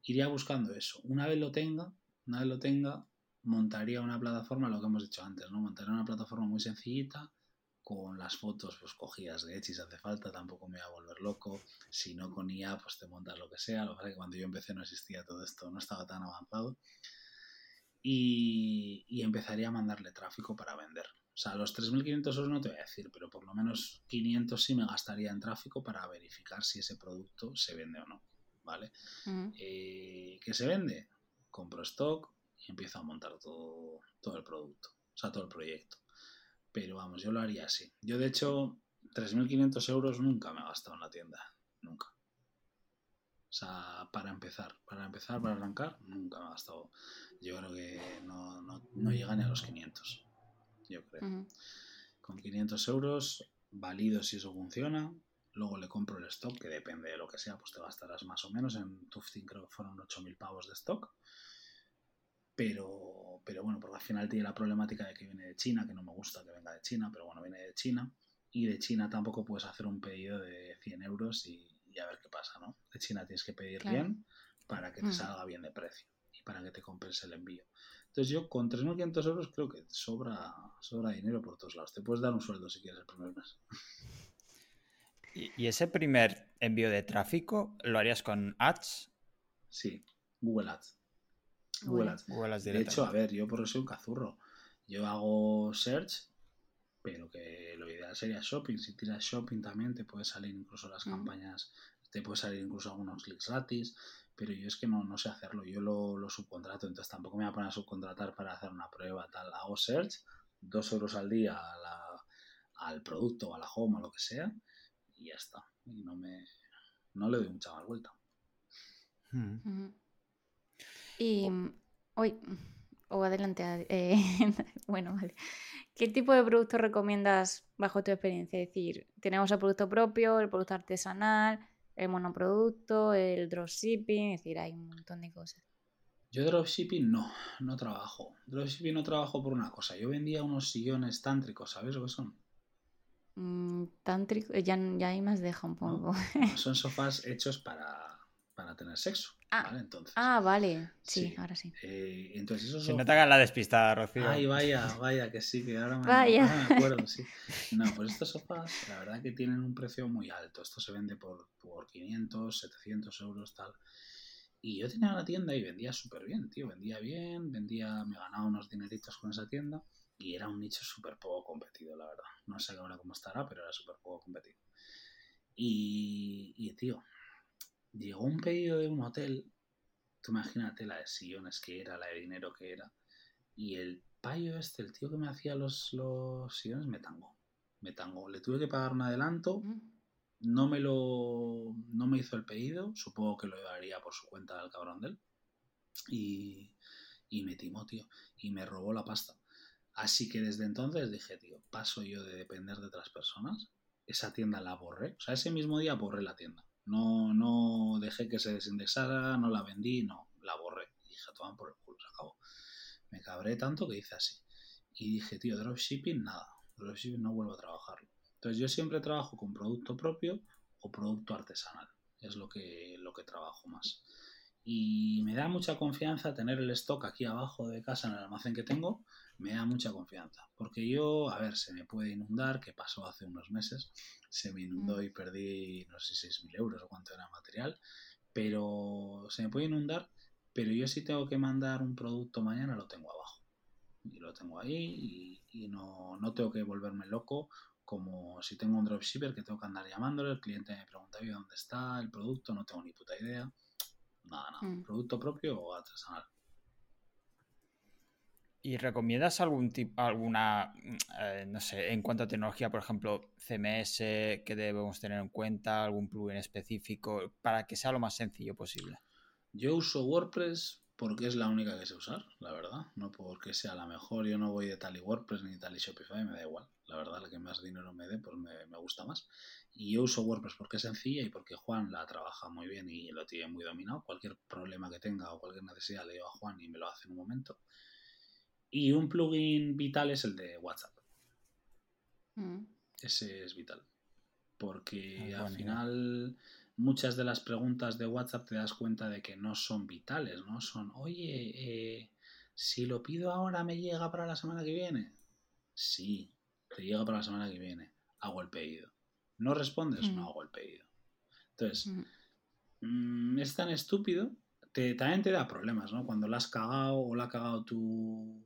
Iría buscando eso. Una vez lo tenga, una vez lo tenga, montaría una plataforma, lo que hemos dicho antes, ¿no? Montaría una plataforma muy sencillita con las fotos pues cogidas de Etsy si hace falta, tampoco me voy a volver loco. Si no con IA, pues te montas lo que sea. Lo que pasa es que cuando yo empecé no existía todo esto, no estaba tan avanzado y, empezaría a mandarle tráfico para vender. O sea, los 3.500 euros no te voy a decir, pero por lo menos 500 sí me gastaría en tráfico para verificar si ese producto se vende o no. ¿Vale? Eh, ¿Qué se vende? Compro stock y empiezo a montar todo, todo el producto, o sea, todo el proyecto. Pero vamos, yo lo haría así. Yo, de hecho, 3.500 euros nunca me he gastado en la tienda. Nunca. O sea, para empezar, para empezar, para arrancar, nunca me ha gastado. Yo creo que no, no, no llega ni a los 500. Yo creo. Con 500 euros, válido si eso funciona. Luego le compro el stock, que depende de lo que sea, pues te gastarás más o menos. En Tufting creo que fueron 8.000 pavos de stock. Pero, pero bueno, porque al final tiene la problemática de que viene de China, que no me gusta que venga de China, pero bueno, viene de China. Y de China tampoco puedes hacer un pedido de 100 euros y y a ver qué pasa, ¿no? De China tienes que pedir bien para que te mm. salga bien de precio y para que te compense el envío. Entonces yo con 3.500 euros creo que sobra, sobra dinero por todos lados. Te puedes dar un sueldo si quieres el primer mes. (laughs) ¿Y ese primer envío de tráfico lo harías con ads? Sí, Google Ads. Google Ads. Google Ads de hecho, a ver, yo por eso soy un cazurro. Yo hago search pero que lo ideal sería shopping. Si tiras shopping también te puede salir incluso las mm. campañas, te puede salir incluso algunos clics gratis, pero yo es que no, no sé hacerlo, yo lo, subcontrato, entonces tampoco me voy a poner a subcontratar para hacer una prueba, tal. Hago search, dos euros al día al producto, a la home, a lo que sea, y ya está. Y no me no le doy mucha más vuelta. Hmm. Y hoy, o adelante, eh, (laughs) bueno, vale. ¿Qué tipo de producto recomiendas bajo tu experiencia? Es decir, tenemos el producto propio, el producto artesanal, el monoproducto, el dropshipping, es decir, hay un montón de cosas. Yo dropshipping no, no trabajo. Dropshipping no trabajo por una cosa. Yo vendía unos sillones tántricos, ¿sabes lo que son? Mm, tántricos, ya, ya ahí me has dejado un poco. (laughs) Son sofás hechos para, para tener sexo. Ah, ¿vale? Entonces, ah, vale. Sí, ahora sí. Eh, entonces eso Si no te hagan la despistada, Rocío. Ay, vaya, vaya, que sí, que ahora me, vaya. me acuerdo, sí. No, pues estos sofás, la verdad que tienen un precio muy alto. Esto se vende por, por 500, 700 euros, tal. Y yo tenía una tienda y vendía súper bien, tío. Vendía bien, vendía, me ganaba unos dineritos con esa tienda. Y era un nicho súper poco competido, la verdad. No sé ahora cómo estará, pero era súper poco competido. Y, y, tío, llegó un pedido de un hotel, tú imagínate la de sillones que era, la de dinero que era, y el payo este, el tío que me hacía los, los sillones, me tangó, me tangó. Le tuve que pagar un adelanto, no me lo, no me hizo el pedido, supongo que lo daría por su cuenta al cabrón de él, y, y me timó, tío, y me robó la pasta. Así que desde entonces dije, tío, paso yo de depender de otras personas. Esa tienda la borré. O sea, ese mismo día borré la tienda. No, no dejé que se desindexara, no la vendí, no, la borré. dije, toman por el culo, se acabó. Me cabré tanto que hice así. Y dije, tío, dropshipping, nada. Dropshipping no vuelvo a trabajarlo. Entonces yo siempre trabajo con producto propio o producto artesanal. Es lo que, lo que trabajo más. Y me da mucha confianza tener el stock aquí abajo de casa en el almacén que tengo. Me da mucha confianza. Porque yo, a ver, se me puede inundar, que pasó hace unos meses se me inundó mm. y perdí, no sé si 6.000 euros o cuánto era material, pero se me puede inundar, pero yo si tengo que mandar un producto mañana lo tengo abajo. Y lo tengo ahí y, no, no, tengo que volverme loco como si tengo un dropshipper que tengo que andar llamándole, el cliente me pregunta, ¿dónde está el producto? No tengo ni puta idea. Nada, nada. Mm. ¿Producto propio o artesanal? ¿Y recomiendas algún tipo, alguna, eh, no sé, en cuanto a tecnología, por ejemplo, CMS que debemos tener en cuenta, algún plugin específico, para que sea lo más sencillo posible? Yo uso WordPress porque es la única que sé usar, la verdad. No porque sea la mejor. Yo no voy de tal y WordPress ni tal y Shopify, me da igual. La verdad, la que más dinero me dé, pues me, me gusta más. Y yo uso WordPress porque es sencilla y porque Juan la trabaja muy bien y lo tiene muy dominado. Cualquier problema que tenga o cualquier necesidad le digo a Juan y me lo hace en un momento. Y un plugin vital es el de WhatsApp. Mm. Ese es vital. Porque Ah, al bueno. final muchas de las preguntas de WhatsApp te das cuenta de que no son vitales, ¿no? Son, oye, eh, si lo pido ahora me llega para la semana que viene. Sí, te llega para la semana que viene. Hago el pedido. ¿No respondes? Mm. No hago el pedido. Entonces, Mm. mm, es tan estúpido, te, también te da problemas, ¿no? Cuando la has cagado o la ha cagado tu,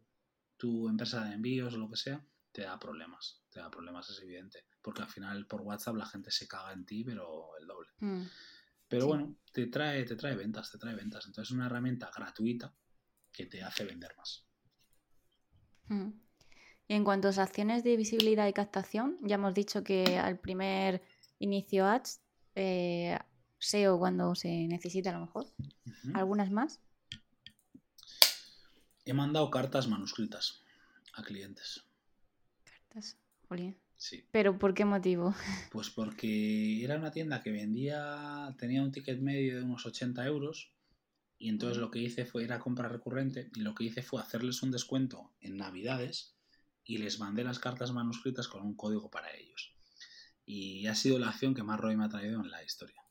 tu empresa de envíos o lo que sea, te da problemas. Te da problemas, es evidente. Porque al final por WhatsApp la gente se caga en ti, pero el doble. Mm. Pero Sí. bueno, te trae, te trae ventas, te trae ventas. Entonces es una herramienta gratuita que te hace vender más. Mm. Y en cuanto a acciones de visibilidad y captación, ya hemos dicho que al primer inicio ads, eh, SEO cuando se necesita a lo mejor. ¿Algunas más? He mandado cartas manuscritas a clientes. Cartas. Jolín. Sí. ¿Pero por qué motivo? (laughs) Pues porque era una tienda que vendía, tenía un ticket medio de unos 80 euros y entonces lo que hice fue, era compra recurrente y lo que hice fue hacerles un descuento en navidades y les mandé las cartas manuscritas con un código para ellos. Y ha sido la acción que más ROI me ha traído en la historia.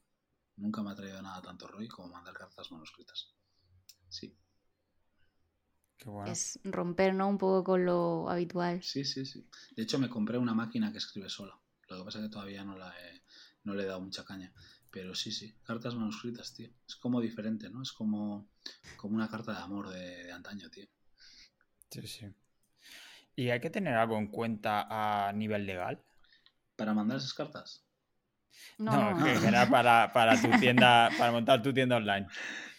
Nunca me ha traído nada tanto ROI como mandar cartas manuscritas. Sí, Qué bueno. Es romper, ¿no? Un poco con lo habitual. sí, sí, sí. De hecho me compré una máquina que escribe sola. Lo que pasa es que todavía no, la he- no le he dado mucha caña. Pero sí, sí, cartas manuscritas, tío. Es como diferente, ¿no? Es como, como una carta de amor de, de antaño, tío. Sí, sí. ¿Y hay que tener algo en cuenta a nivel legal? Para mandar esas cartas. No, No, no, que era para, para tu tienda, para montar tu tienda online.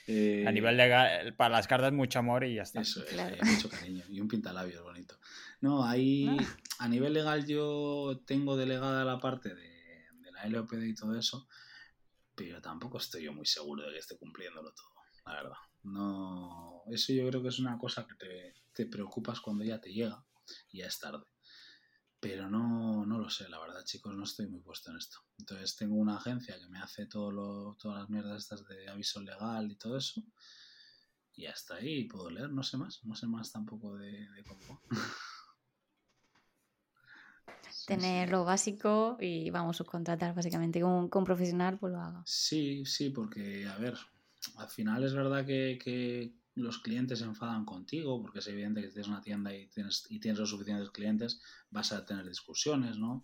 Eh, A nivel legal, para las cartas mucho amor y ya está. Eso es, Claro. eh, mucho cariño y un pintalabios bonito. No, ahí Ah. a nivel legal yo tengo delegada la parte de, de la LOPD y todo eso, pero tampoco estoy yo muy seguro de que esté cumpliéndolo todo, la verdad. No, eso yo creo que es una cosa que te, te preocupas cuando ya te llega y ya es tarde. Pero no, no lo sé, la verdad, chicos, no estoy muy puesto en esto. Entonces tengo una agencia que me hace todo lo, todas las mierdas estas de aviso legal y todo eso. Y hasta ahí puedo leer, no sé más, no sé más tampoco de, de cómo. (laughs) Tener lo básico y vamos, subcontratar básicamente. Con, con un profesional, pues lo haga. Sí, sí, porque, a ver, al final es verdad que, que los clientes se enfadan contigo, porque es evidente que tienes una tienda y tienes, y tienes los suficientes clientes, vas a tener discusiones, ¿no?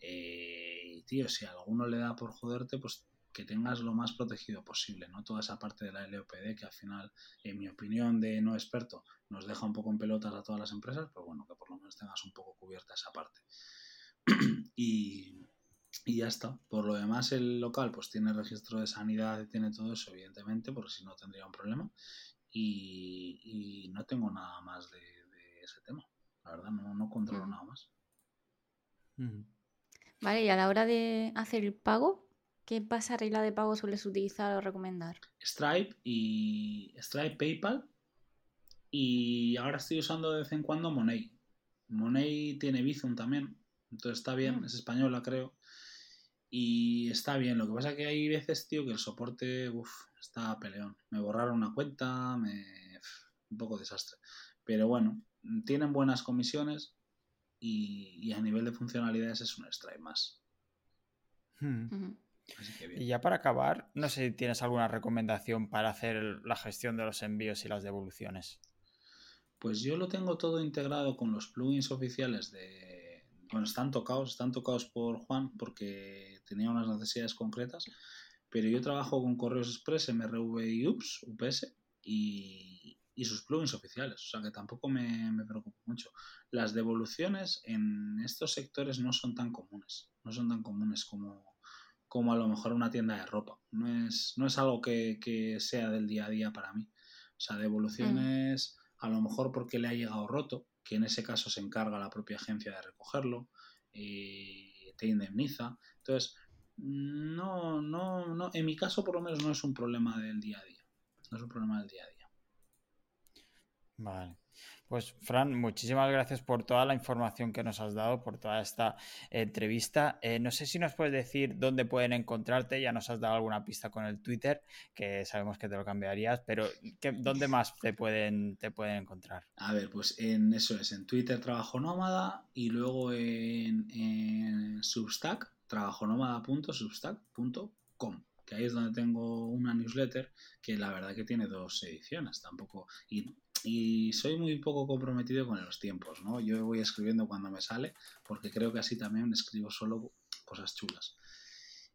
Eh, tío, si alguno le da por joderte, pues que tengas lo más protegido posible, ¿no? Toda esa parte de la LOPD que al final, en mi opinión de no experto, nos deja un poco en pelotas a todas las empresas, pues bueno, que por lo menos tengas un poco cubierta esa parte. (clears throat) y, y ya está. Por lo demás, el local pues tiene registro de sanidad y tiene todo eso, evidentemente, porque si no tendría un problema. Y, y no tengo nada más de, de ese tema. La verdad, no, no controlo nada más. Vale, y a la hora de hacer el pago, ¿qué pasarela de pago sueles utilizar o recomendar? Stripe y Stripe PayPal. Y ahora estoy usando de vez en cuando Money. Money tiene Bizum también. Entonces está bien, Mm. es española, creo. Y está bien. Lo que pasa que hay veces, tío, que el soporte uf, está peleón. Me borraron una cuenta, me... un poco desastre. Pero bueno, tienen buenas comisiones y, y a nivel de funcionalidades es un Stripe más. Así que Y ya para acabar, no sé si tienes alguna recomendación para hacer la gestión de los envíos y las devoluciones. Pues yo lo tengo todo integrado con los plugins oficiales de... Bueno, están tocados, están tocados por Juan porque tenía unas necesidades concretas, pero yo trabajo con Correos Express, MRV y UPS, UPS y, y sus plugins oficiales, o sea que tampoco me, me preocupo mucho. Las devoluciones en estos sectores no son tan comunes, no son tan comunes como, como a lo mejor una tienda de ropa. No es, no es algo que, que sea del día a día para mí. O sea, devoluciones a lo mejor porque le ha llegado roto, que en ese caso se encarga la propia agencia de recogerlo, y te indemniza. Entonces, no, no, no, en mi caso por lo menos no es un problema del día a día. No es un problema del día a día. Vale. Pues Fran, muchísimas gracias por toda la información que nos has dado, por toda esta entrevista. Eh, no sé si nos puedes decir dónde pueden encontrarte, ya nos has dado alguna pista con el Twitter, que sabemos que te lo cambiarías, pero ¿dónde más te pueden, te pueden encontrar? A ver, pues en eso es, en Twitter Trabajo Nómada y luego en, en Substack, trabajonómada.substack.com que ahí es donde tengo una newsletter que la verdad que tiene dos ediciones tampoco y y soy muy poco comprometido con los tiempos, ¿no? Yo voy escribiendo cuando me sale, porque creo que así también escribo solo cosas chulas.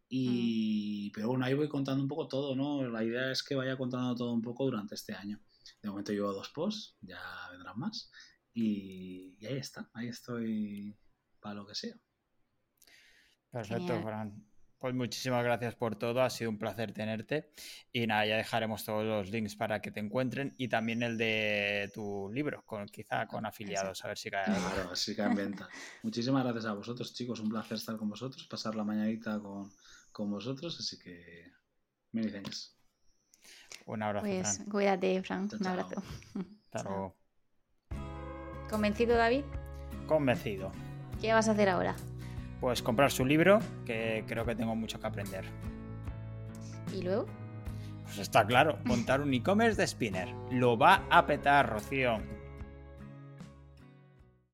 Y, pero bueno, ahí voy contando un poco todo, ¿no? La idea es que vaya contando todo un poco durante este año. De momento llevo dos posts, ya vendrán más. Y, ahí está, ahí estoy para lo que sea. Perfecto, Fran. Pues muchísimas gracias por todo, ha sido un placer tenerte. Y nada, ya dejaremos todos los links para que te encuentren y también el de tu libro, con, quizá con afiliados, a ver si cae. Claro, si cae en venta. Muchísimas gracias a vosotros, chicos. Un placer estar con vosotros, pasar la mañanita con, con vosotros. Así que, many thanks. Un abrazo. Pues cuídate, Fran. Un abrazo. Hasta luego. ¿Convencido, David? Convencido. ¿Qué vas a hacer ahora? Pues comprar su libro, que creo que tengo mucho que aprender. ¿Y luego? Pues está claro, montar un e-commerce de spinner. Lo va a petar, Rocío.